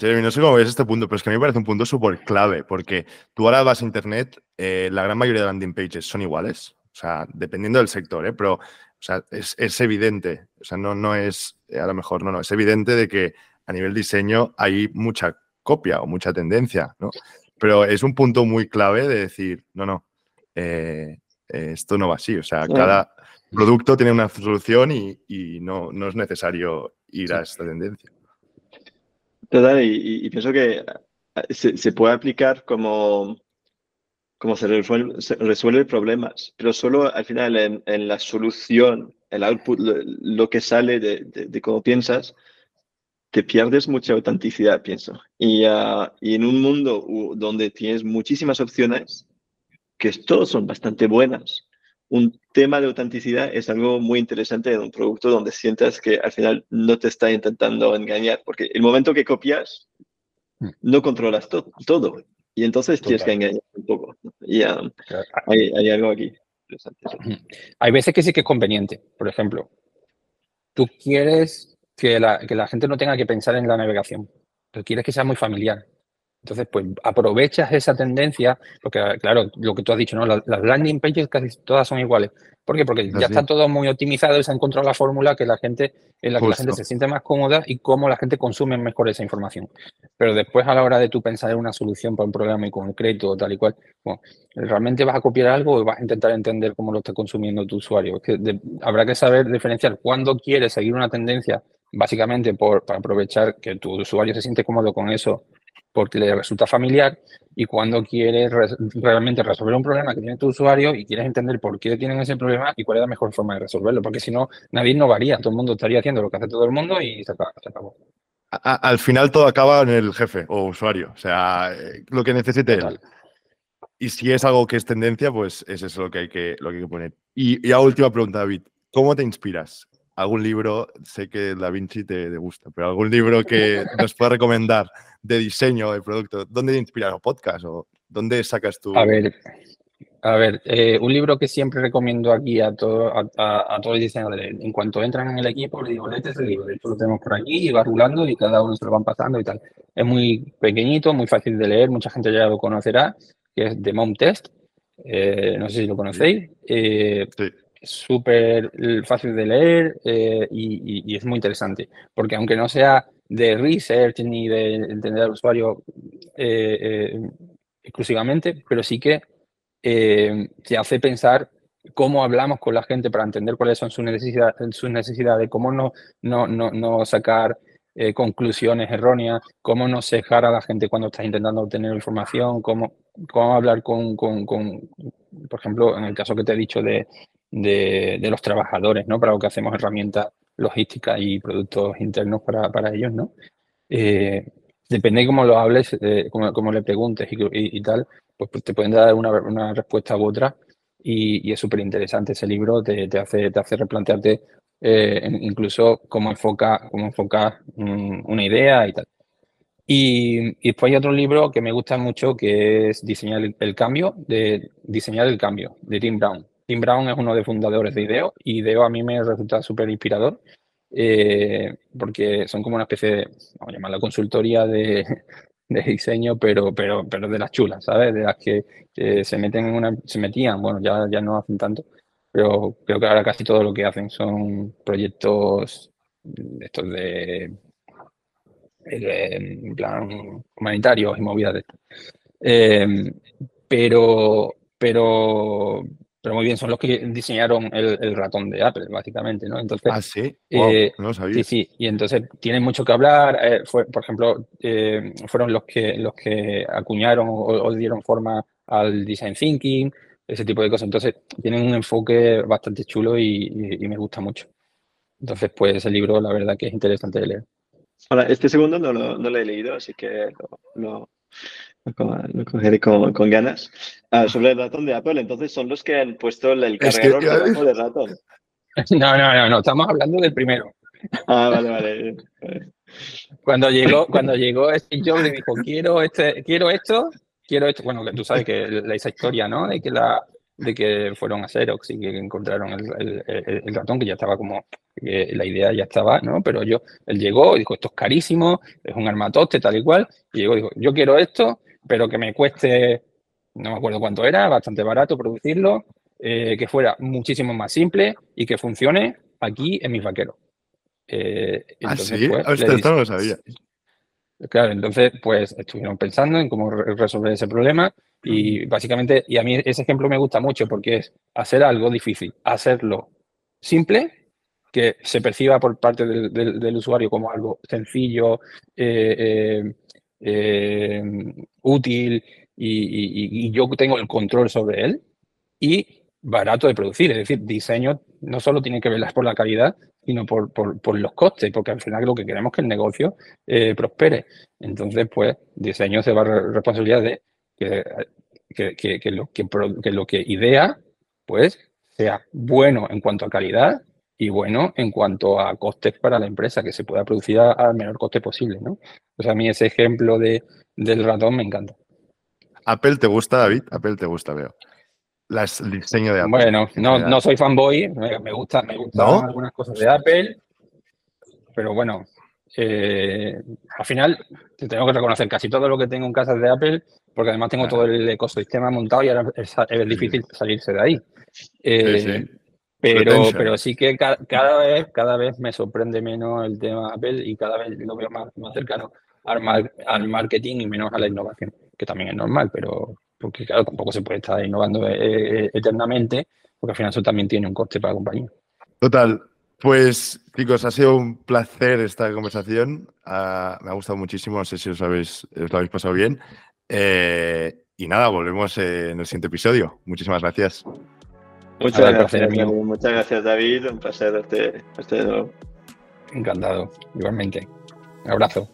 S2: Jeremy, no sé cómo ves este punto, pero es que a mí me parece un punto súper clave, porque tú ahora vas a internet, eh, la gran mayoría de landing pages son iguales, o sea, dependiendo del sector, ¿eh? pero o sea, es, es, evidente, o sea, no, no es, eh, a lo mejor, no, no, es evidente de que a nivel diseño hay mucha copia o mucha tendencia, ¿no? Pero es un punto muy clave de decir, no, no, eh, esto no va así. O sea, cada producto tiene una solución y, no, es necesario ir a esta tendencia.
S3: Total, y, pienso que eh, se, puede aplicar como, como se, resuelve, problemas, pero solo al final en, la solución, el output, lo, que sale de, cómo piensas, te pierdes mucha autenticidad, pienso. Y, ah, y en un mundo donde tienes muchísimas opciones, que todos son bastante buenas. Un tema de autenticidad es algo muy interesante en un producto donde sientas que al final no te está intentando engañar, porque el momento que copias, hmm. no controlas todo. Y entonces tienes que engañar un poco. Y um, hay, algo aquí.
S1: Hay veces que sí que es conveniente. Por ejemplo, tú quieres que la, que la gente no tenga que pensar en la navegación. Tú quieres que sea muy familiar. Entonces, pues aprovechas esa tendencia, porque claro, lo que tú has dicho, ¿no? Las, landing pages casi todas son iguales. ¿Por qué? Porque ya está todo muy optimizado y se ha encontrado la fórmula que la gente, en la que la gente se siente más cómoda y cómo la gente consume mejor esa información. Pero después, a la hora de tú pensar en una solución para un problema muy concreto, tal y cual, bueno, ¿realmente vas a copiar algo o vas a intentar entender cómo lo está consumiendo tu usuario? que habrá que saber diferenciar cuándo quieres seguir una tendencia, básicamente por, para aprovechar que tu usuario se siente cómodo con eso porque le resulta familiar y cuando quieres realmente resolver un problema que tiene tu usuario y quieres entender por qué tienen ese problema y cuál es la mejor forma de resolverlo, porque si no, nadie innovaría, todo el mundo estaría haciendo lo que hace todo el mundo y se acabó.
S2: al final todo acaba en el jefe o usuario, o sea, eh, lo que necesite él. Y si es algo que es tendencia, pues es eso lo que hay que, lo que, hay que poner. Y, y última pregunta, David, ¿cómo te inspiras? Algún libro, sé que Da Vinci te, gusta, pero algún libro que nos pueda recomendar de diseño de producto, ¿dónde te inspiras? ¿O podcast? ¿O dónde sacas tu...?
S1: A ver, a ver, eh, un libro que siempre recomiendo aquí a, todo, a, todos los diseñadores, en cuanto entran en el equipo, le digo, este es el libro, hecho lo tenemos por aquí y va rulando y cada uno se lo van pasando y tal. Es muy pequeñito, muy fácil de leer, mucha gente ya lo conocerá, que es The Mom Test, eh, no sé si lo conocéis. Eh, sí súper fácil de leer eh, y, es muy interesante, porque aunque no sea de research ni de entender al usuario eh, eh, exclusivamente, pero sí que te hace pensar cómo hablamos con la gente para entender cuáles son sus necesidades, sus necesidades cómo no, no, no, no sacar conclusiones erróneas, cómo no cejar a la gente cuando estás intentando obtener información, cómo, cómo hablar con, con, con, por ejemplo, en el caso que te he dicho de, de, los trabajadores, ¿no? Para lo que hacemos herramientas logísticas y productos internos para, para ellos, ¿no? Eh, depende de cómo lo hables, eh, cómo, le preguntes y, tal, pues, pues, te pueden dar una, una respuesta u otra y, es súper interesante ese libro, te, te, hace, te hace replantearte eh, incluso cómo enfoca, cómo enfoca una idea y tal. Y, después hay otro libro que me gusta mucho que es Diseñar el, cambio, de Diseñar el cambio, de Tim Brown. Tim Brown es uno de fundadores de IDEO y IDEO a mí me resulta súper inspirador eh, porque son como una especie de, vamos a consultoría de, diseño, pero, pero, pero de las chulas, ¿sabes? De las que, se meten en una, se metían, bueno, ya, ya no hacen tanto, pero creo que ahora casi todo lo que hacen son proyectos estos de, plan humanitarios y movidas. Eh, pero, pero, pero muy bien, son los que diseñaron el, ratón de Apple, básicamente, ¿no?
S2: Entonces, ah, sí,
S1: eh, no sabía. Sí, sí, y entonces tienen mucho que hablar. Eh, fue, por ejemplo, eh, fueron los que, los que acuñaron o, dieron forma al design thinking, ese tipo de cosas. Entonces, tienen un enfoque bastante chulo y, me gusta mucho. Entonces, pues el libro, la verdad que es interesante de leer.
S3: Ahora, este segundo no lo, no lo he leído, así que lo, lo cogeré con, con ganas. Ah, sobre el ratón de Apple, entonces son los que han puesto el, cargador debajo del ratón.
S1: No, no, no, no, estamos hablando del primero.
S3: Ah, vale, vale.
S1: Cuando llegó, cuando llegó Steve Jobs le dijo, quiero este, quiero esto, quiero esto. Bueno, tú sabes que esa historia, ¿no? De que la, de que fueron a Xerox y que encontraron el, el, ratón, que ya estaba como, la idea ya estaba, ¿no? Pero yo, él llegó y dijo, esto es carísimo, es un armatoste, tal y cual, y llegó y dijo, yo quiero esto, pero que me cueste, no me acuerdo cuánto era, bastante barato producirlo, eh, que fuera muchísimo más simple y que funcione aquí en mis vaqueros.
S2: Eh, ¿Ah, sí? Pues, esto no lo sabía.
S1: Claro, entonces, pues estuvieron pensando en cómo resolver ese problema y básicamente, y a mí ese ejemplo me gusta mucho porque es hacer algo difícil, hacerlo simple, que se perciba por parte del, usuario como algo sencillo, eh, eh, útil y, yo tengo el control sobre él y barato de producir. Es decir, diseño no solo tiene que velar por la calidad, sino por, por, los costes, porque al final lo que queremos es que el negocio eh, prospere. Entonces, pues, diseño se va a responsabilidad de que, que, que, lo, que, lo que idea, pues, sea bueno en cuanto a calidad y bueno en cuanto a costes para la empresa, que se pueda producir al menor coste posible, ¿no? O sea, a mí ese ejemplo de, del ratón me encanta.
S2: ¿Apple te gusta, David? Apple te gusta, veo. Las, el diseño de Apple.
S1: Bueno, no, no soy fanboy, me, gusta, me gustan algunas cosas de Apple, pero bueno, eh, al final te tengo que reconocer casi todo lo que tengo en casa de Apple, porque además tengo todo el ecosistema montado y ahora es, difícil salirse de ahí. Eh, pero, pero sí que cada, vez, cada vez me sorprende menos el tema Apple y cada vez lo veo más, más cercano al, al marketing y menos a la innovación, que también es normal, pero porque claro, tampoco se puede estar innovando eh, eternamente, porque al final eso también tiene un coste para la compañía.
S2: Total, pues chicos, ha sido un placer esta conversación. Ah, me ha gustado muchísimo. No sé si os, habéis, os lo habéis pasado bien. Eh, y nada, volvemos en el siguiente episodio. Muchísimas gracias.
S3: Muchas gracias, Muchas gracias, David. Un placer verte, de nuevo.
S1: Encantado, igualmente. Un abrazo.